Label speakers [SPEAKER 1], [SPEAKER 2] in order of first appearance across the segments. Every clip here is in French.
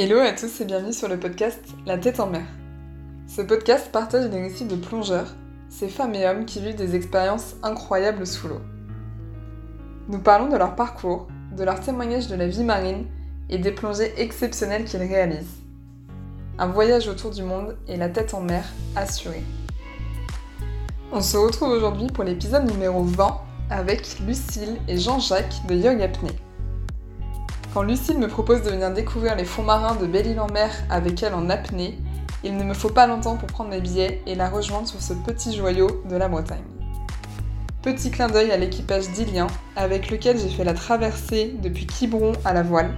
[SPEAKER 1] Hello à tous et bienvenue sur le podcast La tête en mer. Ce podcast partage des récits de plongeurs, ces femmes et hommes qui vivent des expériences incroyables sous l'eau. Nous parlons de leur parcours, de leurs témoignages de la vie marine et des plongées exceptionnelles qu'ils réalisent. Un voyage autour du monde et la tête en mer assurée. On se retrouve aujourd'hui pour l'épisode numéro 20 avec Lucille et Jean-Jacques de Yoga Apnée. Quand Lucille me propose de venir découvrir les fonds marins de Belle-Île-en-Mer avec elle en apnée, il ne me faut pas longtemps pour prendre mes billets et la rejoindre sur ce petit joyau de la Bretagne. Petit clin d'œil à l'équipage d'Ilien, avec lequel j'ai fait la traversée depuis Quiberon à la voile.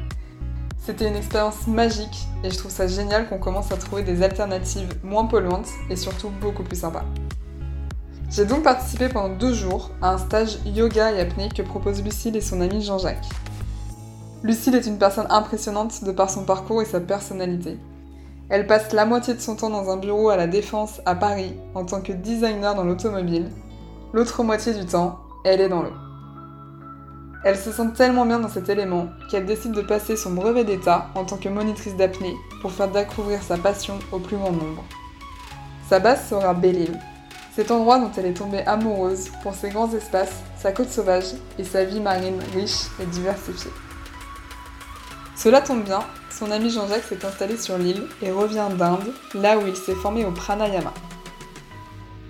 [SPEAKER 1] C'était une expérience magique et je trouve ça génial qu'on commence à trouver des alternatives moins polluantes et surtout beaucoup plus sympas. J'ai donc participé pendant deux jours à un stage yoga et apnée que propose Lucille et son ami Jean-Jacques. Lucille est une personne impressionnante de par son parcours et sa personnalité. Elle passe la moitié de son temps dans un bureau à la Défense à Paris en tant que designer dans l'automobile. L'autre moitié du temps, elle est dans l'eau. Elle se sent tellement bien dans cet élément qu'elle décide de passer son brevet d'état en tant que monitrice d'apnée pour faire découvrir sa passion au plus grand nombre. Sa base sera Belle-Île, cet endroit dont elle est tombée amoureuse pour ses grands espaces, sa côte sauvage et sa vie marine riche et diversifiée. Cela tombe bien, son ami Jean-Jacques s'est installé sur l'île et revient d'Inde, là où il s'est formé au pranayama.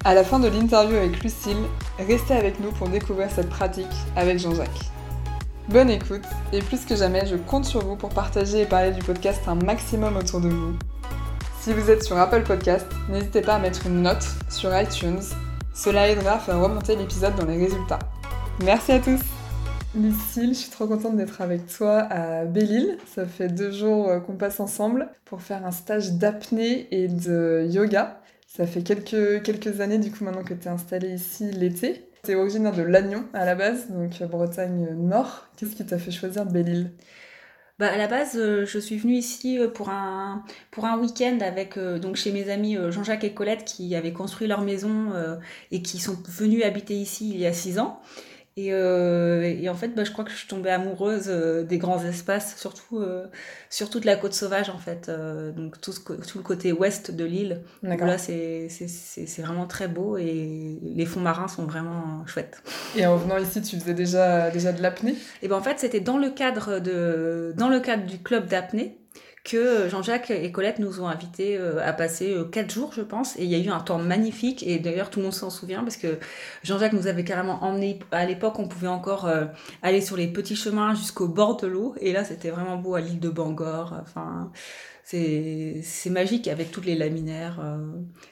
[SPEAKER 1] À la fin de l'interview avec Lucille, restez avec nous pour découvrir cette pratique avec Jean-Jacques. Bonne écoute, et plus que jamais, je compte sur vous pour partager et parler du podcast un maximum autour de vous. Si vous êtes sur Apple Podcast, n'hésitez pas à mettre une note sur iTunes, cela aidera à faire remonter l'épisode dans les résultats. Merci à tous Lucille, je suis trop contente d'être avec toi à Belle-Île. Ça fait deux jours euh, qu'on passe ensemble pour faire un stage d'apnée et de yoga. Ça fait quelques, quelques années du coup maintenant que tu es installée ici l'été. Tu es originaire de Lannion à la base, donc euh, Bretagne Nord. Qu'est-ce qui t'a fait choisir Belle-Île?
[SPEAKER 2] Bah, à la base, euh, je suis venue ici pour un, pour un week-end avec donc chez mes amis Jean-Jacques et Colette qui avaient construit leur maison et qui sont venus habiter ici il y a six ans. Euh, et, en fait, bah, je crois que je suis tombée amoureuse euh, des grands espaces, surtout, euh, surtout de la côte sauvage, en fait. donc, tout, tout, le côté ouest de l'île. Là, c'est vraiment très beau et les fonds marins sont vraiment chouettes.
[SPEAKER 1] Et en venant ici, tu faisais déjà, déjà de l'apnée?
[SPEAKER 2] Et ben en fait, c'était dans, le cadre de, dans le cadre du club d'apnée que Jean-Jacques et Colette nous ont invités euh, à passer euh, quatre jours, je pense. Et il y a eu un temps magnifique. Et d'ailleurs, tout le monde s'en souvient parce que Jean-Jacques nous avait carrément emmenés. À l'époque, on pouvait encore euh, aller sur les petits chemins jusqu'au bord de l'eau. Et là, c'était vraiment beau à l'île de Bangor. Enfin, c'est magique avec toutes les laminaires. Euh,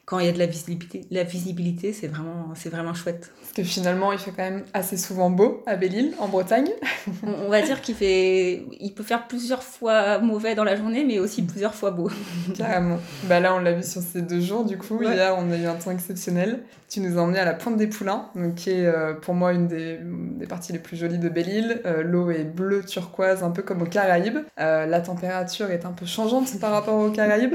[SPEAKER 2] quand il y a de la visibilité, la visibilité c'est vraiment, vraiment chouette.
[SPEAKER 1] Parce que finalement, il fait quand même assez souvent beau à Belle-Île, en Bretagne.
[SPEAKER 2] on, va dire qu'il fait, il peut faire plusieurs fois mauvais dans la journée, mais aussi plusieurs fois beau.
[SPEAKER 1] Carrément. Bah là, on l'a vu sur ces deux jours, du coup. Hier, on a eu un temps exceptionnel. Tu nous as emmenés à la Pointe des Poulains, donc, qui est euh, pour moi une des, des, parties les plus jolies de Belle-Île. Euh, l'eau est bleue turquoise, un peu comme aux Caraïbes. la température est un peu changeante par rapport aux Caraïbes.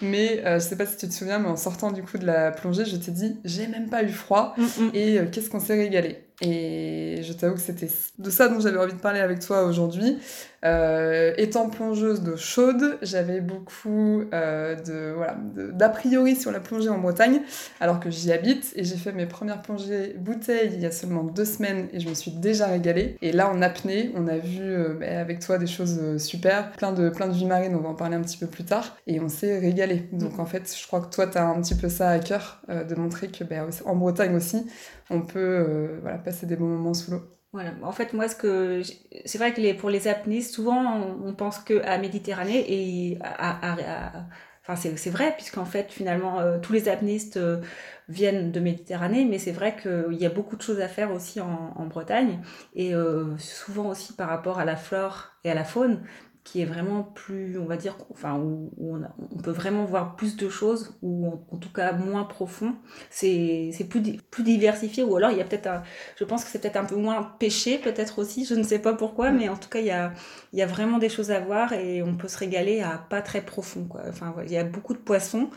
[SPEAKER 1] Mais euh, je sais pas si tu te souviens, mais en sortant du coup de la plongée, je t'ai dit, j'ai même pas eu froid. Mm, mm. Et euh, qu'est-ce qu'on s'est régalé. Et je t'avoue que c'était de ça dont j'avais envie de parler avec toi aujourd'hui. Euh, étant plongeuse d'eau chaude, j'avais beaucoup euh, de voilà d'a priori sur la plongée en Bretagne, alors que j'y habite et j'ai fait mes premières plongées bouteilles il y a seulement deux semaines et je me suis déjà régalée. Et là en apnée, on a vu euh, bah, avec toi des choses super, plein de plein de vie marine, on va en parler un petit peu plus tard, et on s'est régalé. Donc en fait, je crois que toi tu as un petit peu ça à cœur de montrer que bah, en Bretagne aussi, on peut voilà passer des bons moments sous l'eau.
[SPEAKER 2] Voilà. En fait, moi, ce que c'est vrai que les, pour les apnéistes, souvent, on, pense que à Méditerranée et à, enfin, c'est vrai puisqu'en fait, finalement, euh, tous les apnéistes euh, viennent de Méditerranée, mais c'est vrai qu'il y a beaucoup de choses à faire aussi en, Bretagne et euh, souvent aussi par rapport à la flore et à la faune qui est vraiment plus, on va dire, enfin, où, on, peut vraiment voir plus de choses, ou en, tout cas moins profond. C'est plus, plus diversifié, ou alors il y a peut-être, je pense que c'est peut-être un peu moins péché, peut-être aussi, je ne sais pas pourquoi, mais en tout cas, il y a, il y a vraiment des choses à voir et on peut se régaler à pas très profond. Quoi. Enfin, il y a beaucoup de poissons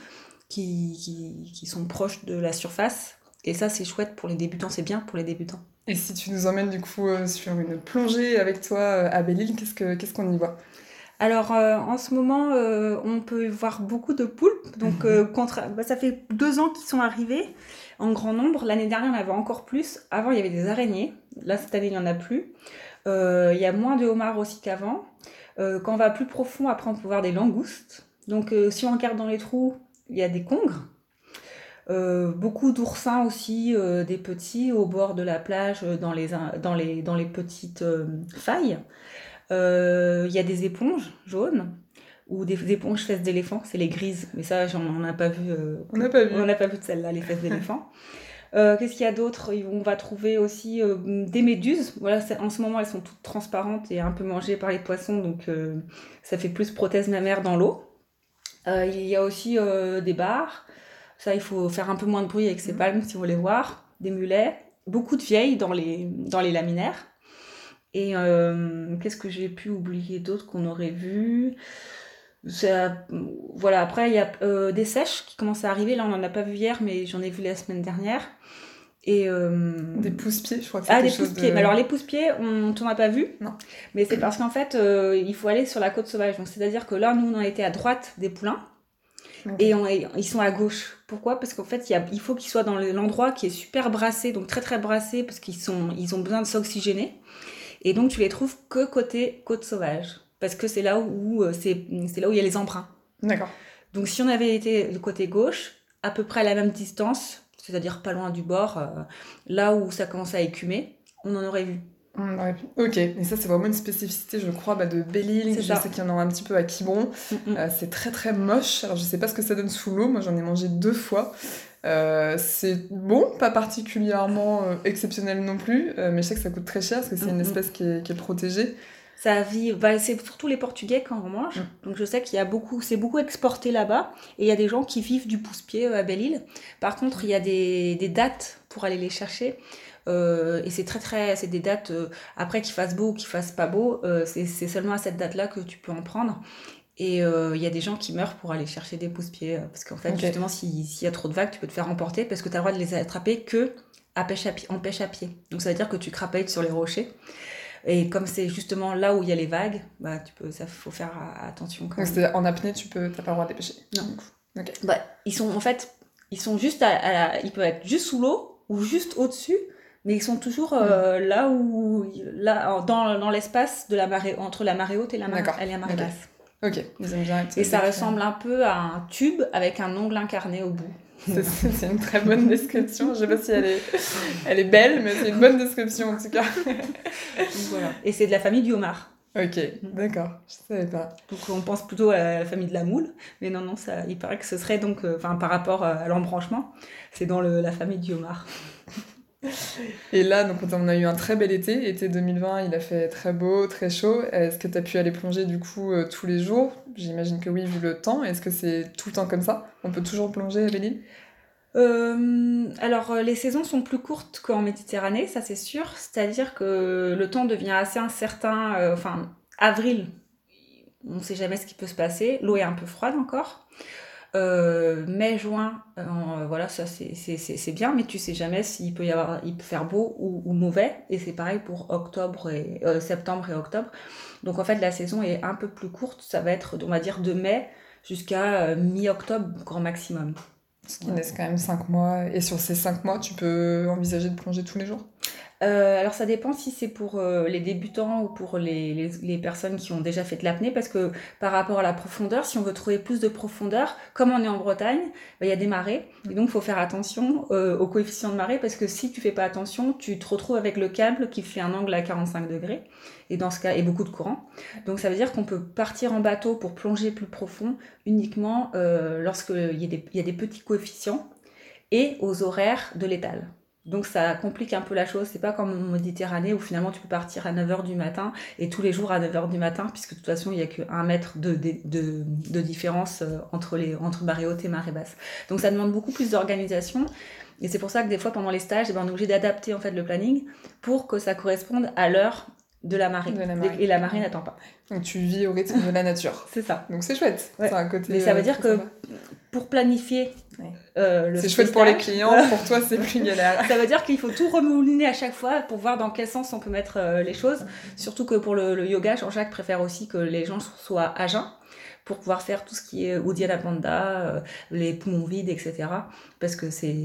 [SPEAKER 2] qui, qui, qui sont proches de la surface, et ça, c'est chouette pour les débutants, c'est bien pour les débutants.
[SPEAKER 1] Et si tu nous emmènes du coup euh, sur une plongée avec toi euh, à Belle-Île, qu'est-ce qu'on y voit?
[SPEAKER 2] Alors en ce moment, on peut voir beaucoup de poulpes. Donc contre, bah, ça fait deux ans qu'ils sont arrivés en grand nombre. L'année dernière, on avait encore plus. Avant, il y avait des araignées. Là, cette année, il n'y en a plus. il y a moins de homards aussi qu'avant. quand on va plus profond, après, on peut voir des langoustes. Donc, si on regarde dans les trous, il y a des congres. Euh, beaucoup d'oursins aussi, euh, des petits au bord de la plage, euh, dans les, dans les, dans les petites failles. Il y a des éponges jaunes ou des, éponges fesses d'éléphant, c'est les grises, mais ça, on n'en a pas vu.
[SPEAKER 1] on n'a pas vu.
[SPEAKER 2] On n'a pas vu de celle-là, les fesses d'éléphant. Qu'est-ce qu'il y a d'autre? On va trouver aussi des méduses. Voilà, en ce moment, elles sont toutes transparentes et un peu mangées par les poissons, donc ça fait plus prothèse mammaire dans l'eau. il y a aussi des bars, ça, il faut faire un peu moins de bruit avec ces mhm. palmes si vous voulez voir. Des mulets, beaucoup de vieilles dans les, dans les laminaires. Et euh, qu'est-ce que j'ai pu oublier d'autre qu'on aurait vu? Voilà, après, il y a euh, des sèches qui commencent à arriver. Là, on n'en a pas vu hier, mais j'en ai vu la semaine dernière.
[SPEAKER 1] Et euh, Des pousse-pieds, je crois que
[SPEAKER 2] c'est Ah, des pousse-pieds. Mais alors, les pousse-pieds, on t'en a pas vu.
[SPEAKER 1] Non.
[SPEAKER 2] Mais c'est parce qu'en fait, il faut aller sur la côte sauvage. Donc, c'est-à-dire que là, nous, on a été à droite des poulains. Et ils sont à gauche. Pourquoi? Parce qu'en fait, il, il faut qu'ils soient dans l'endroit qui est super brassé, donc très très brassé, parce qu'ils sont, ils ont besoin de s'oxygéner. Et donc, tu les trouves que côté côte sauvage. Parce que c'est là où, euh, c'est, là où il y a les emprunts.
[SPEAKER 1] D'accord.
[SPEAKER 2] Donc, si on avait été du côté gauche, à peu près à la même distance, c'est-à-dire pas loin du bord, euh, là où ça commence à écumer, on en aurait vu.
[SPEAKER 1] Ok, et ça c'est vraiment une spécificité, je crois, bah, de Belle-Île. Je sais qu'il y en a un petit peu à Quiberon. Mm, mm. Euh, c'est très très moche. Alors je sais pas ce que ça donne sous l'eau. Moi j'en ai mangé deux fois. Euh, c'est bon, pas particulièrement euh, exceptionnel non plus, mais je sais que ça coûte très cher parce que c'est une mm, espèce qui est, qui est protégée.
[SPEAKER 2] Ça vit, bah, c'est surtout les Portugais quand on mange. Donc je sais qu'il y a beaucoup, c'est beaucoup exporté là-bas. Et il y a des gens qui vivent du pouce-pied à Belle-Île. Par contre, il y a des, des dates pour aller les chercher. Euh, et c'est très très, c'est des dates euh, après qu'il fasse beau ou qu'il fasse pas beau, euh, c'est seulement à cette date-là que tu peux en prendre. Et il y a des gens qui meurent pour aller chercher des pousse-pieds parce qu'en fait justement s'il y a trop de vagues, tu peux te faire emporter parce que tu as le droit de les attraper que à pêche à en pêche à pied. Donc ça veut dire que tu crapailles sur les rochers. Et comme c'est justement là où il y a les vagues, bah tu peux, ça faut faire attention.
[SPEAKER 1] Quand En apnée, tu peux, t'as pas le droit de pêcher.
[SPEAKER 2] Non. Bah, ils sont en fait, ils sont juste à, ils peuvent être juste sous l'eau ou juste au-dessus mais ils sont toujours euh, là où là dans, dans l'espace de la marée entre la marée haute et la marée, et la marée basse.
[SPEAKER 1] Ok,
[SPEAKER 2] ils aiment bien Et ça ressemble un peu à un tube avec un ongle incarné au bout.
[SPEAKER 1] C'est une très bonne description. Je sais pas si elle est, elle est belle, mais c'est une bonne description en tout cas.
[SPEAKER 2] voilà. Et c'est de la famille du homard.
[SPEAKER 1] Ok, d'accord, je savais pas.
[SPEAKER 2] Donc on pense plutôt à la famille de la moule, mais non, non, ça, il paraît que ce serait donc, euh, enfin par rapport à l'embranchement, c'est dans le, la famille du homard.
[SPEAKER 1] Et là, donc, on a eu un très bel été. Été 2020, il a fait très beau, très chaud. Est-ce que tu as pu aller plonger du coup euh, tous les jours? J'imagine que oui, vu le temps. Est-ce que c'est tout le temps comme ça? On peut toujours plonger à belle
[SPEAKER 2] euh, alors, euh, les saisons sont plus courtes qu'en Méditerranée, ça c'est sûr. C'est-à-dire que le temps devient assez incertain. enfin, avril, on ne sait jamais ce qui peut se passer. L'eau est un peu froide encore. Euh, mai, juin, euh, voilà, ça c'est bien, mais tu sais jamais s'il peut y avoir, il peut faire beau ou, mauvais. Et c'est pareil pour octobre et euh, septembre et octobre. Donc en fait, la saison est un peu plus courte. Ça va être, on va dire, de mai jusqu'à mi-octobre, grand maximum.
[SPEAKER 1] Ce qui laisse quand même 5 mois. Et sur ces 5 mois, tu peux envisager de plonger tous les jours?
[SPEAKER 2] Euh, alors ça dépend si c'est pour euh, les débutants ou pour les, les, personnes qui ont déjà fait de l'apnée, parce que par rapport à la profondeur, si on veut trouver plus de profondeur, comme on est en Bretagne, bah, il y a des marées, donc il faut faire attention euh, au coefficient de marée, parce que si tu fais pas attention, tu te retrouves avec le câble qui fait un angle à 45 degrés, et dans ce cas, et beaucoup de courant. Donc ça veut dire qu'on peut partir en bateau pour plonger plus profond uniquement euh, lorsqu'il y, y a des petits coefficients et aux horaires de l'étal. Donc ça complique un peu la chose. C'est pas comme en Méditerranée où finalement tu peux partir à 9h du matin et tous les jours à 9h du matin, puisque de toute façon il n'y a qu'un mètre de, de, de, différence euh, entre, les, entre marée haute et marée basse. Donc ça demande beaucoup plus d'organisation. Et c'est pour ça que des fois pendant les stages, eh ben, on est obligé d'adapter en fait le planning pour que ça corresponde à l'heure de la marée. Et la marée n'attend pas.
[SPEAKER 1] Donc tu vis au rythme de la nature.
[SPEAKER 2] c'est ça.
[SPEAKER 1] Donc c'est chouette.
[SPEAKER 2] Ouais. Un côté, Mais ça veut euh, dire que pour planifier
[SPEAKER 1] euh, le C'est chouette pour les clients, pour toi c'est plus galère.
[SPEAKER 2] ça veut dire qu'il faut tout remouliner à chaque fois pour voir dans quel sens on peut mettre euh, les choses. Surtout que pour le, yoga, Jean-Jacques préfère aussi que les gens soient à jeun pour pouvoir faire tout ce qui est Uddiyana Panda, euh, les poumons vides, etc. Parce que c'est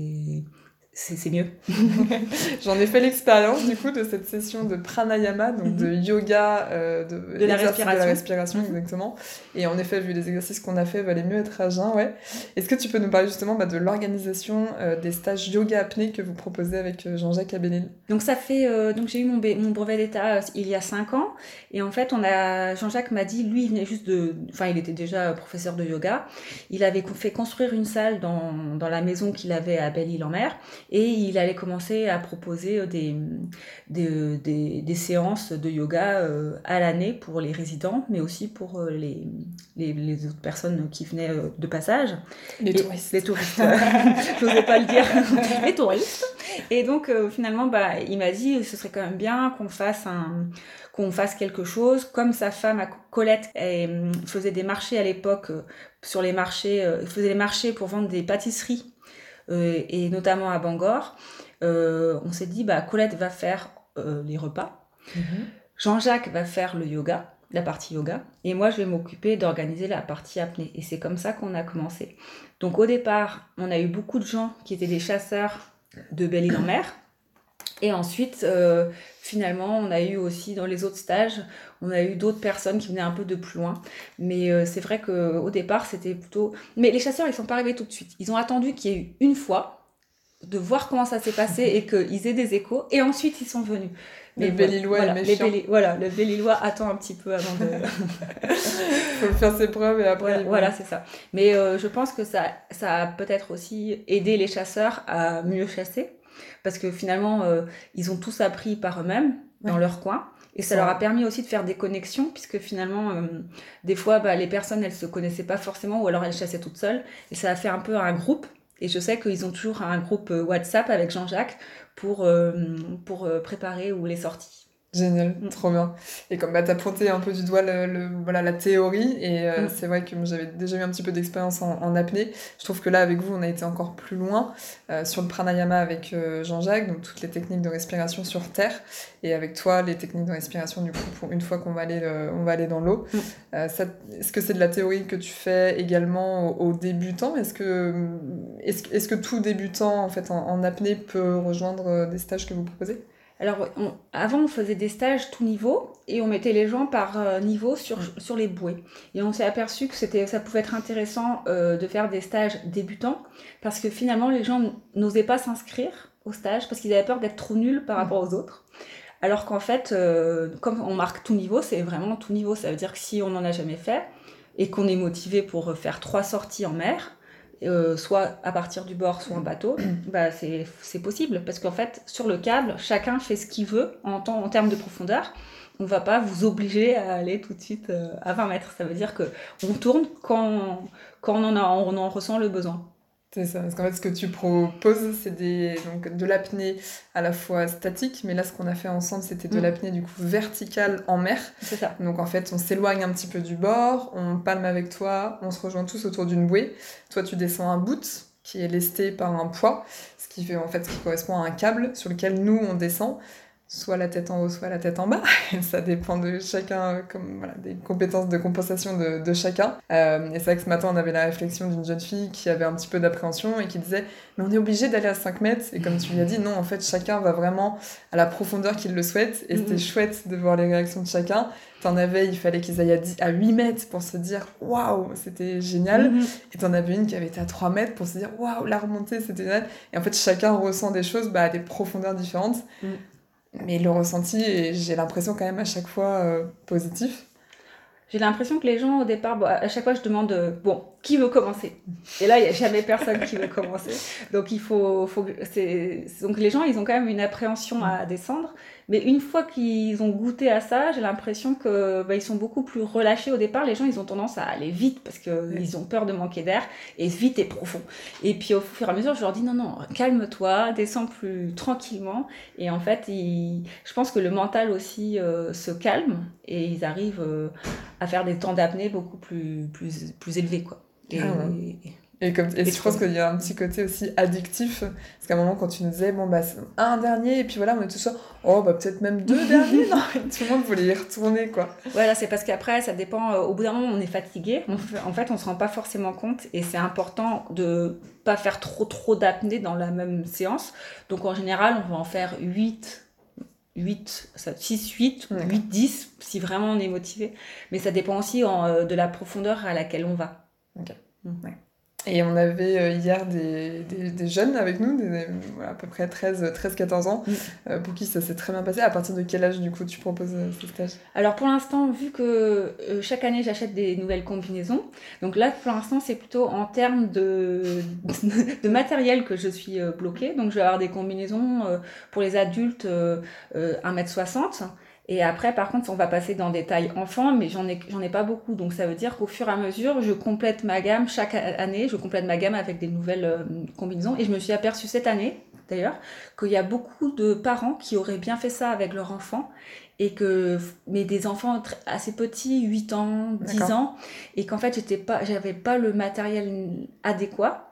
[SPEAKER 2] c'est mieux.
[SPEAKER 1] J'en ai fait l'expérience du coup de cette session de pranayama, donc de mhm. yoga, euh,
[SPEAKER 2] de, la respiration,
[SPEAKER 1] la respiration mhm. exactement. Et en effet, vu les exercices qu'on a fait, valait mieux être à jeun, ouais. Est-ce que tu peux nous parler justement bah, de l'organisation euh, des stages yoga apnée que vous proposez avec euh, Jean-Jacques Abénil
[SPEAKER 2] Donc ça fait, donc j'ai eu mon, mon brevet d'état il y a 5 ans, et en fait on a, Jean-Jacques m'a dit, lui il venait juste de, enfin il était déjà professeur de yoga, il avait fait construire une salle dans, dans la maison qu'il avait à Belle-Île-en-Mer et il allait commencer à proposer euh, des, des, des, séances de yoga euh, à l'année pour les résidents, mais aussi pour euh, les, les, autres personnes qui venaient de passage.
[SPEAKER 1] Les touristes.
[SPEAKER 2] Les touristes, je n'osais pas le dire. les touristes. Et donc, finalement, bah, il m'a dit, ce serait quand même bien qu'on fasse un qu'on fasse quelque chose. Comme sa femme, Colette, elle, faisait des marchés à l'époque, sur les marchés, faisait des marchés pour vendre des pâtisseries et notamment à Bangor, euh, on s'est dit, bah, Colette va faire euh, les repas, mhm. Jean-Jacques va faire le yoga, la partie yoga, et moi je vais m'occuper d'organiser la partie apnée. Et c'est comme ça qu'on a commencé. Donc au départ, on a eu beaucoup de gens qui étaient des chasseurs de Belle-Île-en-Mer. Et ensuite, finalement, on a eu aussi dans les autres stages, on a eu d'autres personnes qui venaient un peu de plus loin. Mais euh, c'est vrai qu'au départ, c'était plutôt. Mais les chasseurs, ils sont pas arrivés tout de suite. Ils ont attendu qu'il y ait eu une fois de voir comment ça s'est passé et qu'ils aient des échos. Et ensuite, ils sont venus.
[SPEAKER 1] Mais le Belle-Îlois voilà,
[SPEAKER 2] est voilà, le Belle-Îlois attend un petit peu avant de.
[SPEAKER 1] faut faire ses preuves et après.
[SPEAKER 2] Voilà, c'est ça. Mais euh, je pense que ça, ça a peut-être aussi aidé les chasseurs à mieux chasser. Parce que finalement, euh, ils ont tous appris par eux-mêmes, dans leur coin. Et ça leur a permis aussi de faire des connexions, puisque finalement, euh, des fois, bah, les personnes, elles se connaissaient pas forcément, ou alors elles chassaient toutes seules. Et ça a fait un peu un groupe. Et je sais qu'ils ont toujours un groupe euh, WhatsApp avec Jean-Jacques pour, euh, pour préparer ou les sorties.
[SPEAKER 1] Génial, mm. trop bien. Et comme bah, tu as pointé un peu du doigt le, voilà, la théorie, et euh, mm. c'est vrai que j'avais déjà eu un petit peu d'expérience en, apnée. Je trouve que là, avec vous, on a été encore plus loin euh, sur le pranayama avec euh, Jean-Jacques, donc toutes les techniques de respiration sur terre, et avec toi, les techniques de respiration, du coup, pour une fois qu'on va, aller, on va aller dans l'eau. Mm. est-ce que c'est de la théorie que tu fais également aux, débutants Est-ce que, est-ce, est que tout débutant en, fait, en apnée peut rejoindre des stages que vous proposez?
[SPEAKER 2] Alors, avant, on faisait des stages tout niveau et on mettait les gens par euh, niveau sur, sur les bouées. Et on s'est aperçu que c'était, ça pouvait être intéressant euh, de faire des stages débutants parce que finalement, les gens n'osaient pas s'inscrire au stage parce qu'ils avaient peur d'être trop nuls par rapport aux autres. Alors qu'en fait, euh, comme on marque tout niveau, c'est vraiment tout niveau. Ça veut dire que si on n'en a jamais fait et qu'on est motivé pour faire trois sorties en mer, euh, soit à partir du bord, soit en bateau, bah c'est possible. Parce qu'en fait, sur le câble, chacun fait ce qu'il veut en, en termes de profondeur. On ne va pas vous obliger à aller tout de suite euh, à 20 mètres. Ça veut dire qu'on tourne quand, quand on, en a, on en ressent le besoin.
[SPEAKER 1] C'est ça, parce qu'en fait, ce que tu proposes, c'est des, donc, de l'apnée à la fois statique, mais là, ce qu'on a fait ensemble, c'était de mm. l'apnée du coup verticale en mer.
[SPEAKER 2] C'est ça.
[SPEAKER 1] Donc en fait, on s'éloigne un petit peu du bord, on palme avec toi, on se rejoint tous autour d'une bouée. Toi, tu descends un bout qui est lesté par un poids, ce qui fait en fait ce qui correspond à un câble sur lequel nous on descend soit la tête en haut, soit la tête en bas. ça dépend de chacun, comme voilà, des compétences de compensation de, de chacun. Euh, et c'est vrai que ce matin, on avait la réflexion d'une jeune fille qui avait un petit peu d'appréhension et qui disait Mais on est obligé d'aller à 5 mètres. Et comme tu lui as dit, non, en fait, chacun va vraiment à la profondeur qu'il le souhaite. Et c'était mm-hmm. chouette de voir les réactions de chacun. T'en avais, il fallait qu'ils aillent à, 8 mètres pour se dire waouh, c'était génial. Mm-hmm. Et t'en avais une qui avait été à 3 mètres pour se dire waouh, la remontée, c'était génial. Et en fait, chacun ressent des choses bah, à des profondeurs différentes. Mm mais le ressenti, j'ai l'impression quand même à chaque fois euh, positif.
[SPEAKER 2] J'ai l'impression que les gens au départ, à chaque fois je demande, euh, bon, qui veut commencer? Et là, il n'y a jamais personne qui veut commencer. Donc il faut, faut donc les gens, ils ont quand même une appréhension à descendre. Mais une fois qu'ils ont goûté à ça, j'ai l'impression que bah, ils sont beaucoup plus relâchés au départ. Les gens, ils ont tendance à aller vite parce qu'ils ont peur de manquer d'air et vite et profond. Et puis au fur et à mesure, je leur dis non, non, calme-toi, descends plus tranquillement. Et en fait, je pense que le mental aussi euh, se calme et ils arrivent euh, à faire des temps d'apnée beaucoup plus, plus, plus élevés. Quoi.
[SPEAKER 1] Ah Et, comme, et, je pense qu'il y a un petit côté aussi addictif. Parce qu'à un moment, quand tu nous disais, bon, bah, un dernier, et puis voilà, on est tous oh, bah, peut-être même deux derniers. Non, tout le monde voulait y retourner, quoi.
[SPEAKER 2] Voilà, c'est parce qu'après, ça dépend. Euh, au bout d'un moment, on est fatigué. en fait, on se rend pas forcément compte. Et c'est important de pas faire trop, trop d'apnée dans la même séance. Donc, en général, on va en faire 8 8, 6, 8, 8, 10, si vraiment on est motivé. Mais ça dépend aussi euh, de la profondeur à laquelle on va.
[SPEAKER 1] Ok. Ouais. Et on avait euh, hier des, des, jeunes avec nous, à peu près 13-14 ans, mm. euh, pour qui ça s'est très bien passé. À partir de quel âge, du coup, tu proposes euh, ce stage?
[SPEAKER 2] Alors, pour l'instant, vu que chaque année, j'achète des nouvelles combinaisons, donc là, pour l'instant, c'est plutôt en termes de, de matériel que je suis bloquée. Donc, je vais avoir des combinaisons pour les adultes 1m60 et après, par contre, on va passer dans des tailles enfants, mais j'en ai, j'en ai pas beaucoup. Donc, ça veut dire qu'au fur et à mesure, je complète ma gamme chaque année. Je complète ma gamme avec des nouvelles euh, combinaisons. Et je me suis aperçue cette année, d'ailleurs, qu'il y a beaucoup de parents qui auraient bien fait ça avec leurs enfants. Et que, mais des enfants assez petits, 8 ans, 10 ans, et qu'en fait, j'étais pas, j'avais pas le matériel adéquat.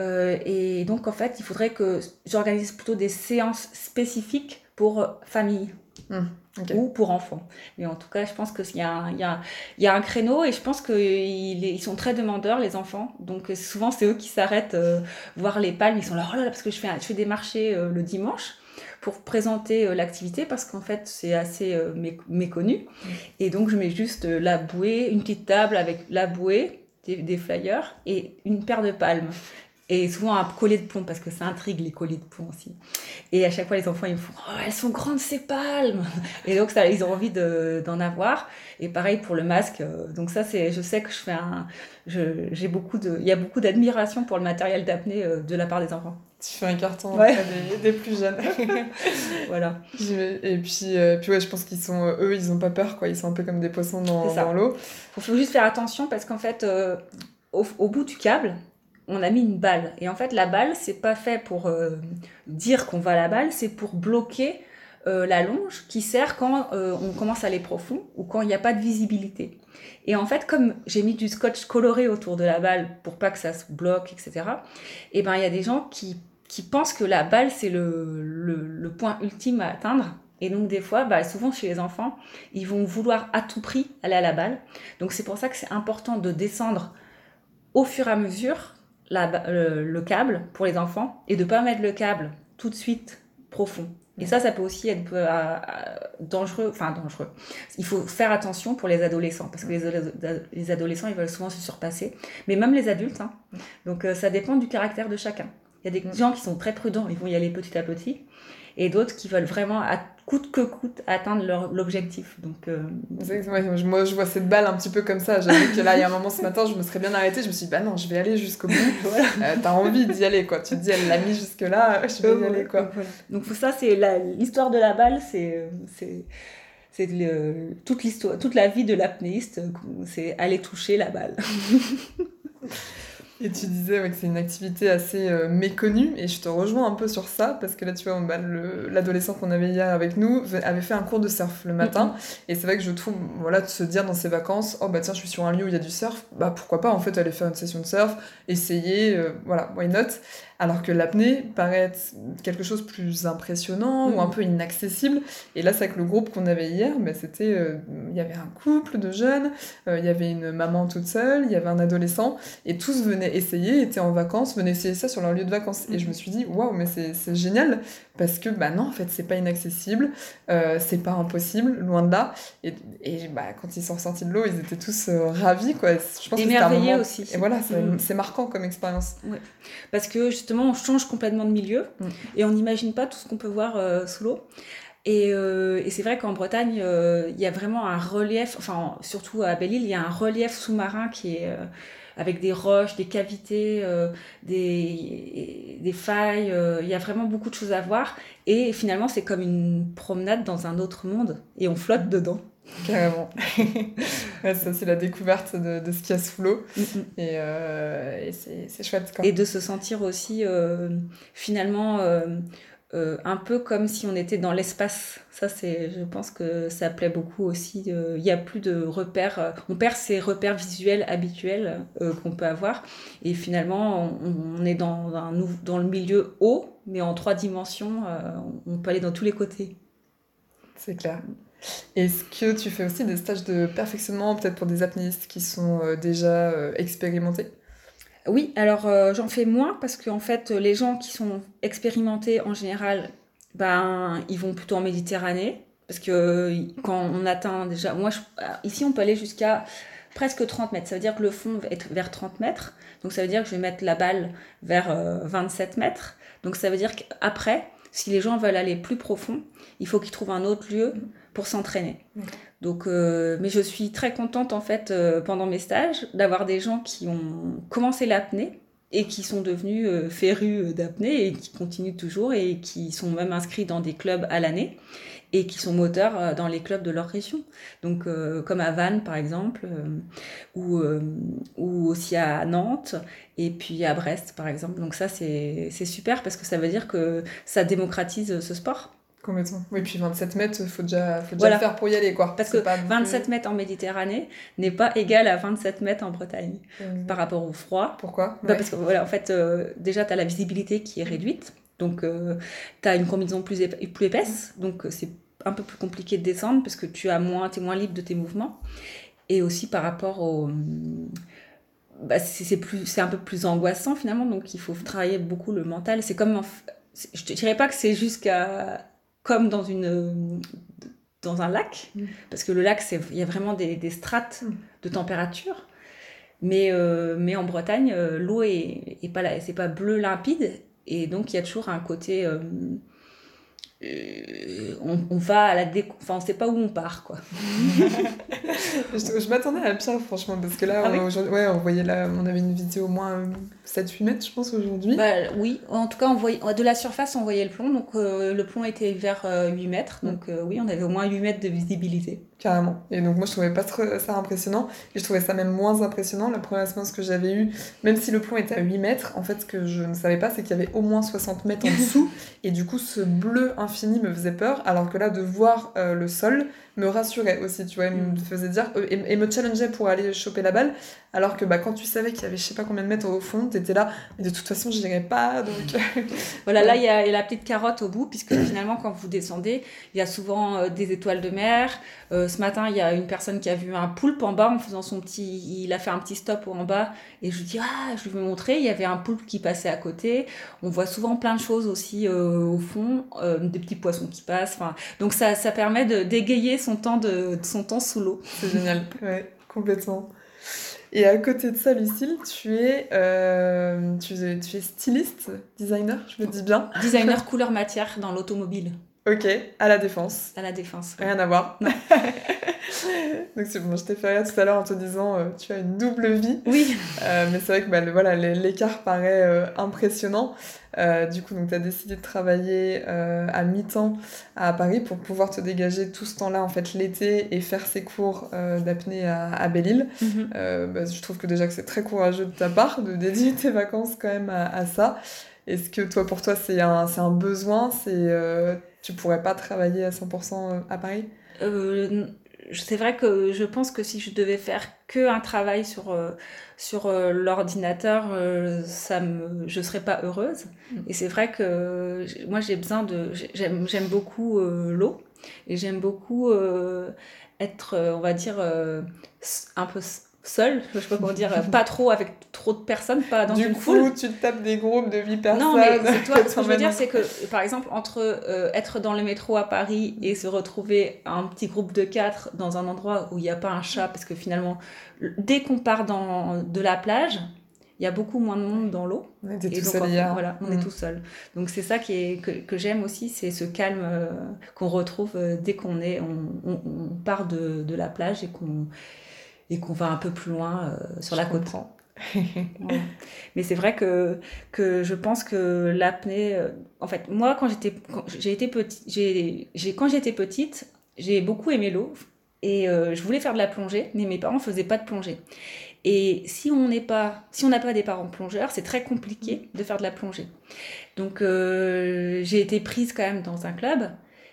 [SPEAKER 2] Euh, et donc, en fait, il faudrait que j'organise plutôt des séances spécifiques pour famille. Mmh ou pour enfants. Mais en tout cas, je pense qu'il y, a, y, y a un créneau et je pense qu'ils ils sont très demandeurs, les enfants. Donc souvent, c'est eux qui s'arrêtent euh, voir les palmes. Ils sont là, oh là là, parce que je fais, je fais des marchés euh, le dimanche pour présenter euh, l'activité parce qu'en fait, c'est assez méconnu. Et donc, je mets juste la bouée, une petite table avec la bouée, des flyers et une paire de palmes et souvent un collier de plomb parce que ça intrigue les colliers de plomb aussi. Et à chaque fois les enfants ils me font oh, elles sont grandes ces palmes et donc ça ils ont envie d'en avoir et pareil pour le masque euh, donc ça c'est je sais que je fais un j'ai beaucoup de il y a beaucoup d'admiration pour le matériel d'apnée euh, de la part des enfants.
[SPEAKER 1] Tu fais un carton des, plus jeunes.
[SPEAKER 2] voilà.
[SPEAKER 1] Et puis, euh, puis ouais, je pense qu'ils sont, eux, ils ont pas peur, quoi. Ils sont un peu comme des poissons dans, dans l'eau.
[SPEAKER 2] Il faut juste faire attention parce qu'en fait, au, bout du câble, on a mis une balle. Et en fait, la balle, c'est pas fait pour euh, dire qu'on va à la balle, c'est pour bloquer euh, la longe qui sert quand euh, on commence à aller profond ou quand il n'y a pas de visibilité. Et en fait, comme j'ai mis du scotch coloré autour de la balle pour pas que ça se bloque, etc., et eh ben il y a des gens qui, qui pensent que la balle, c'est le, le, point ultime à atteindre. Et donc des fois, bah, souvent chez les enfants, ils vont vouloir à tout prix aller à la balle. Donc c'est pour ça que c'est important de descendre au fur et à mesure le, câble pour les enfants et de pas mettre le câble tout de suite profond. Et ça, ça peut aussi être euh, euh, dangereux, enfin dangereux. Il faut faire attention pour les adolescents, parce que les, adolescents, ils veulent souvent se surpasser, mais même les adultes. Hein. Donc euh, ça dépend du caractère de chacun. Il y a des gens qui sont très prudents, ils vont y aller petit à petit, et d'autres qui veulent vraiment coûte que coûte atteindre l'objectif. Donc, euh...
[SPEAKER 1] moi, je vois cette balle un petit peu comme ça. J'avoue que là, il y a un moment ce matin, je me serais bien arrêtée. Je me suis dit, bah non, je vais aller jusqu'au bout. voilà. Euh, t'as envie d'y aller, quoi. Tu te dis, elle l'a mis jusque-là, je vais y aller, quoi.
[SPEAKER 2] Donc, ça, c'est l'histoire de la balle, c'est c'est toute l'histoire, toute la vie de l'apnéiste, c'est aller toucher la balle.
[SPEAKER 1] Et tu disais que c'est une activité assez euh, méconnue, et je te rejoins un peu sur ça, parce que là, tu vois, bah, l'adolescent qu'on avait hier avec nous avait fait un cours de surf le matin, et c'est vrai que je trouve, voilà, de se dire dans ses vacances, oh bah tiens, je suis sur un lieu où il y a du surf, bah pourquoi pas en fait aller faire une session de surf, essayer, euh, voilà, why not? Alors que l'apnée paraît être quelque chose de plus impressionnant ou un mm. peu inaccessible. Et là, c'est avec le groupe qu'on avait hier, mais c'était, euh, il y avait un couple de jeunes, euh, il y avait une maman toute seule, il y avait un adolescent, et tous venaient essayer, étaient en vacances, venaient essayer ça sur leur lieu de vacances. Et je me suis dit, waouh, mais c'est génial, parce que bah non, en fait, c'est pas inaccessible, euh, c'est pas impossible, loin de là. Et, et bah, quand ils sont ressortis de l'eau, ils étaient tous ravis, quoi.
[SPEAKER 2] Je pense Émerveillés aussi.
[SPEAKER 1] Et voilà, mm. c'est marquant comme expérience.
[SPEAKER 2] Ouais. Parce que on change complètement de milieu mm. et on n'imagine pas tout ce qu'on peut voir euh, sous l'eau. Et, euh, et c'est vrai qu'en Bretagne, euh, il y a vraiment un relief, enfin surtout à Belle-Île, il y a un relief sous-marin qui est avec des roches, des cavités, des, des failles. il y a vraiment beaucoup de choses à voir. Et finalement, c'est comme une promenade dans un autre monde et on flotte dedans.
[SPEAKER 1] Carrément. ça, c'est la découverte de, de ce qu'il y a sous l'eau. Mm, mm. Et, euh, et c'est chouette.
[SPEAKER 2] Et de se sentir aussi, euh, finalement, euh, euh, un peu comme si on était dans l'espace. Ça, c'est, je pense que ça plaît beaucoup aussi. Il n'y a plus de repères. Euh, on perd ces repères visuels habituels euh, qu'on peut avoir. Et finalement, on, est dans, un, dans le milieu haut, mais en trois dimensions. on peut aller dans tous les côtés.
[SPEAKER 1] C'est clair. Est-ce que tu fais aussi des stages de perfectionnement, peut-être pour des apnéistes qui sont déjà expérimentés?
[SPEAKER 2] Oui, alors euh, j'en fais moins parce qu'en fait, les gens qui sont expérimentés en général, ben, ils vont plutôt en Méditerranée. Parce que quand on atteint déjà. Moi, ici, on peut aller jusqu'à presque 30 mètres. Ça veut dire que le fond va être vers 30 mètres. Donc ça veut dire que je vais mettre la balle vers 27 euh, mètres. Donc ça veut dire qu'après, si les gens veulent aller plus profond, il faut qu'ils trouvent un autre lieu pour s'entraîner. Donc, euh, mais je suis très contente en fait euh, pendant mes stages d'avoir des gens qui ont commencé l'apnée et qui sont devenus euh, férus d'apnée et qui continuent toujours et qui sont même inscrits dans des clubs à l'année et qui sont moteurs dans les clubs de leur région. Donc, comme à Vannes par exemple, ou, ou aussi à Nantes et puis à Brest par exemple. Donc ça c'est super parce que ça veut dire que ça démocratise ce sport.
[SPEAKER 1] Complètement. Oui, puis 27 mètres, il faut déjà, faut déjà le faire pour y aller. Quoi.
[SPEAKER 2] Parce que 27 mètres en Méditerranée n'est pas égal à 27 mètres en Bretagne par rapport au froid.
[SPEAKER 1] Pourquoi?
[SPEAKER 2] Bah, Parce que voilà, en fait, euh, déjà, tu as la visibilité qui est réduite. Donc, euh, tu as une combinaison plus, plus épaisse. Donc, euh, c'est un peu plus compliqué de descendre parce que tu as moins, es moins libre de tes mouvements. Et aussi par rapport au. Bah, c'est un peu plus angoissant finalement. Donc, il faut travailler beaucoup le mental. C'est comme. Je te dirais pas que c'est jusqu'à comme dans une dans un lac, mm. parce que le lac, il y a vraiment des, des strates mm. de température. Mais, euh, mais en Bretagne, euh, l'eau est, est, pas c'est pas bleu limpide, et donc il y a toujours un côté euh, euh, on, va à la déco... Enfin, on sait pas où on part, quoi.
[SPEAKER 1] je, m'attendais à pire, franchement, parce que là, ah on, ouais, on voyait là, on avait une vidéo au moins 7-8 mètres, je pense, aujourd'hui.
[SPEAKER 2] Bah, oui, en tout cas, on voyait, de la surface, on voyait le plomb, donc euh, le plomb était vers 8 euh, mètres, donc oui, on avait au moins 8 mètres de visibilité.
[SPEAKER 1] Carrément. Et donc moi je trouvais pas ça impressionnant. Et je trouvais ça même moins impressionnant. La première expérience que j'avais eue, même si le plomb était à 8 mètres, en fait ce que je ne savais pas c'est qu'il y avait au moins 60 mètres en dessous. et du coup ce bleu me faisait peur. Alors que là de voir euh, le sol me rassurait aussi, tu vois. Il me mm. faisait dire... Et, me challengeait pour aller choper la balle. Alors que bah, quand tu savais qu'il y avait je sais pas combien de mètres au fond, t'étais là. Mais de toute façon je n'irais pas. Donc...
[SPEAKER 2] voilà, là il y, a la petite carotte au bout. Puisque finalement quand vous descendez, il y a souvent euh, des étoiles de mer ce matin, il y a une personne qui a vu un poulpe en bas en faisant son petit. Il a fait un petit stop en bas et je lui dis Ah, je lui ai montré. Il y avait un poulpe qui passait à côté. On voit souvent plein de choses aussi euh, au fond, euh, des petits poissons qui passent. Donc ça, ça permet de d'égayer son temps, de, son temps sous l'eau.
[SPEAKER 1] C'est génial. ouais, complètement. Et à côté de ça, Lucille, tu es, euh, tu, tu es styliste, designer, je le dis bien.
[SPEAKER 2] Designer couleur matière dans l'automobile.
[SPEAKER 1] Ok, à la défense.
[SPEAKER 2] À la défense.
[SPEAKER 1] Rien à voir. Donc c'est bon, je t'ai fait rire tout à l'heure en te disant euh, tu as une double vie.
[SPEAKER 2] Oui.
[SPEAKER 1] Euh, mais c'est vrai que bah, voilà, l'écart paraît euh, impressionnant. du coup, tu as décidé de travailler à mi-temps à Paris pour pouvoir te dégager tout ce temps-là, en fait, l'été et faire ces cours d'apnée à, à Belle-Île. Mhm. Bah, je trouve que déjà que c'est très courageux de ta part de dédier tes vacances quand même à, à ça. Est-ce que toi, pour toi, c'est un, un besoin? C'est tu pourrais pas travailler à 100% euh, à Paris?
[SPEAKER 2] Euh, C'est vrai que je pense que si je devais faire que un travail sur, euh, sur l'ordinateur, ça me, je serais pas heureuse. Mm. Et c'est vrai que moi j'ai besoin de, j'aime beaucoup l'eau et j'aime beaucoup être, on va dire, un peu seul, je sais pas comment dire, pas trop avec trop de personnes, pas dans une foule.
[SPEAKER 1] Du coup, tu te tapes des groupes de 8 personnes.
[SPEAKER 2] Non, mais toi, ce que je veux dire, c'est que, par exemple, entre euh, être dans le métro à Paris et se retrouver un petit groupe de 4 dans un endroit où il n'y a pas un chat, parce que finalement, dès qu'on part dans, de la plage, il y a beaucoup moins de monde dans l'eau.
[SPEAKER 1] On est tout
[SPEAKER 2] seul Voilà, on est mm. tout seul. Donc c'est ça qui est, que, que j'aime aussi, c'est ce calme euh, qu'on retrouve euh, dès qu'on est, on, on, on, part de, de la plage et qu'on et qu'on va un peu plus loin euh, sur la côte. Mais c'est vrai que, que je pense que l'apnée, euh, en fait, moi quand j'étais, j'ai été petite, j'ai, j'ai, quand j'étais petite, j'ai beaucoup aimé l'eau et euh, je voulais faire de la plongée, mais mes parents faisaient pas de plongée. Et si on n'est pas, si on n'a pas des parents plongeurs, c'est très compliqué de faire de la plongée. Donc euh, j'ai été prise quand même dans un club,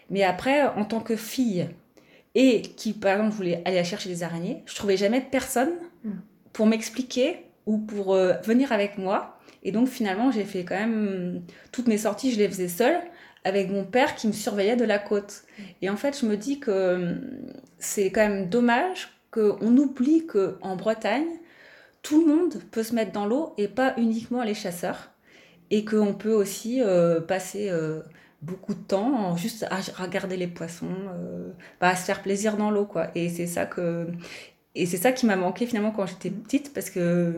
[SPEAKER 2] mais après en tant que fille et qui par exemple voulait aller chercher des araignées, je trouvais jamais personne mm. pour m'expliquer ou pour euh, venir avec moi. Et donc finalement j'ai fait quand même toutes mes sorties, je les faisais seule avec mon père qui me surveillait de la côte. Et en fait je me dis que c'est quand même dommage qu'on oublie qu'en Bretagne, tout le monde peut se mettre dans l'eau et pas uniquement les chasseurs. Et qu'on peut aussi euh, passer euh, beaucoup de temps juste à regarder les poissons, euh, bah, à se faire plaisir dans l'eau. quoi. Et c'est ça que... Et c'est ça qui m'a manqué finalement quand j'étais petite parce que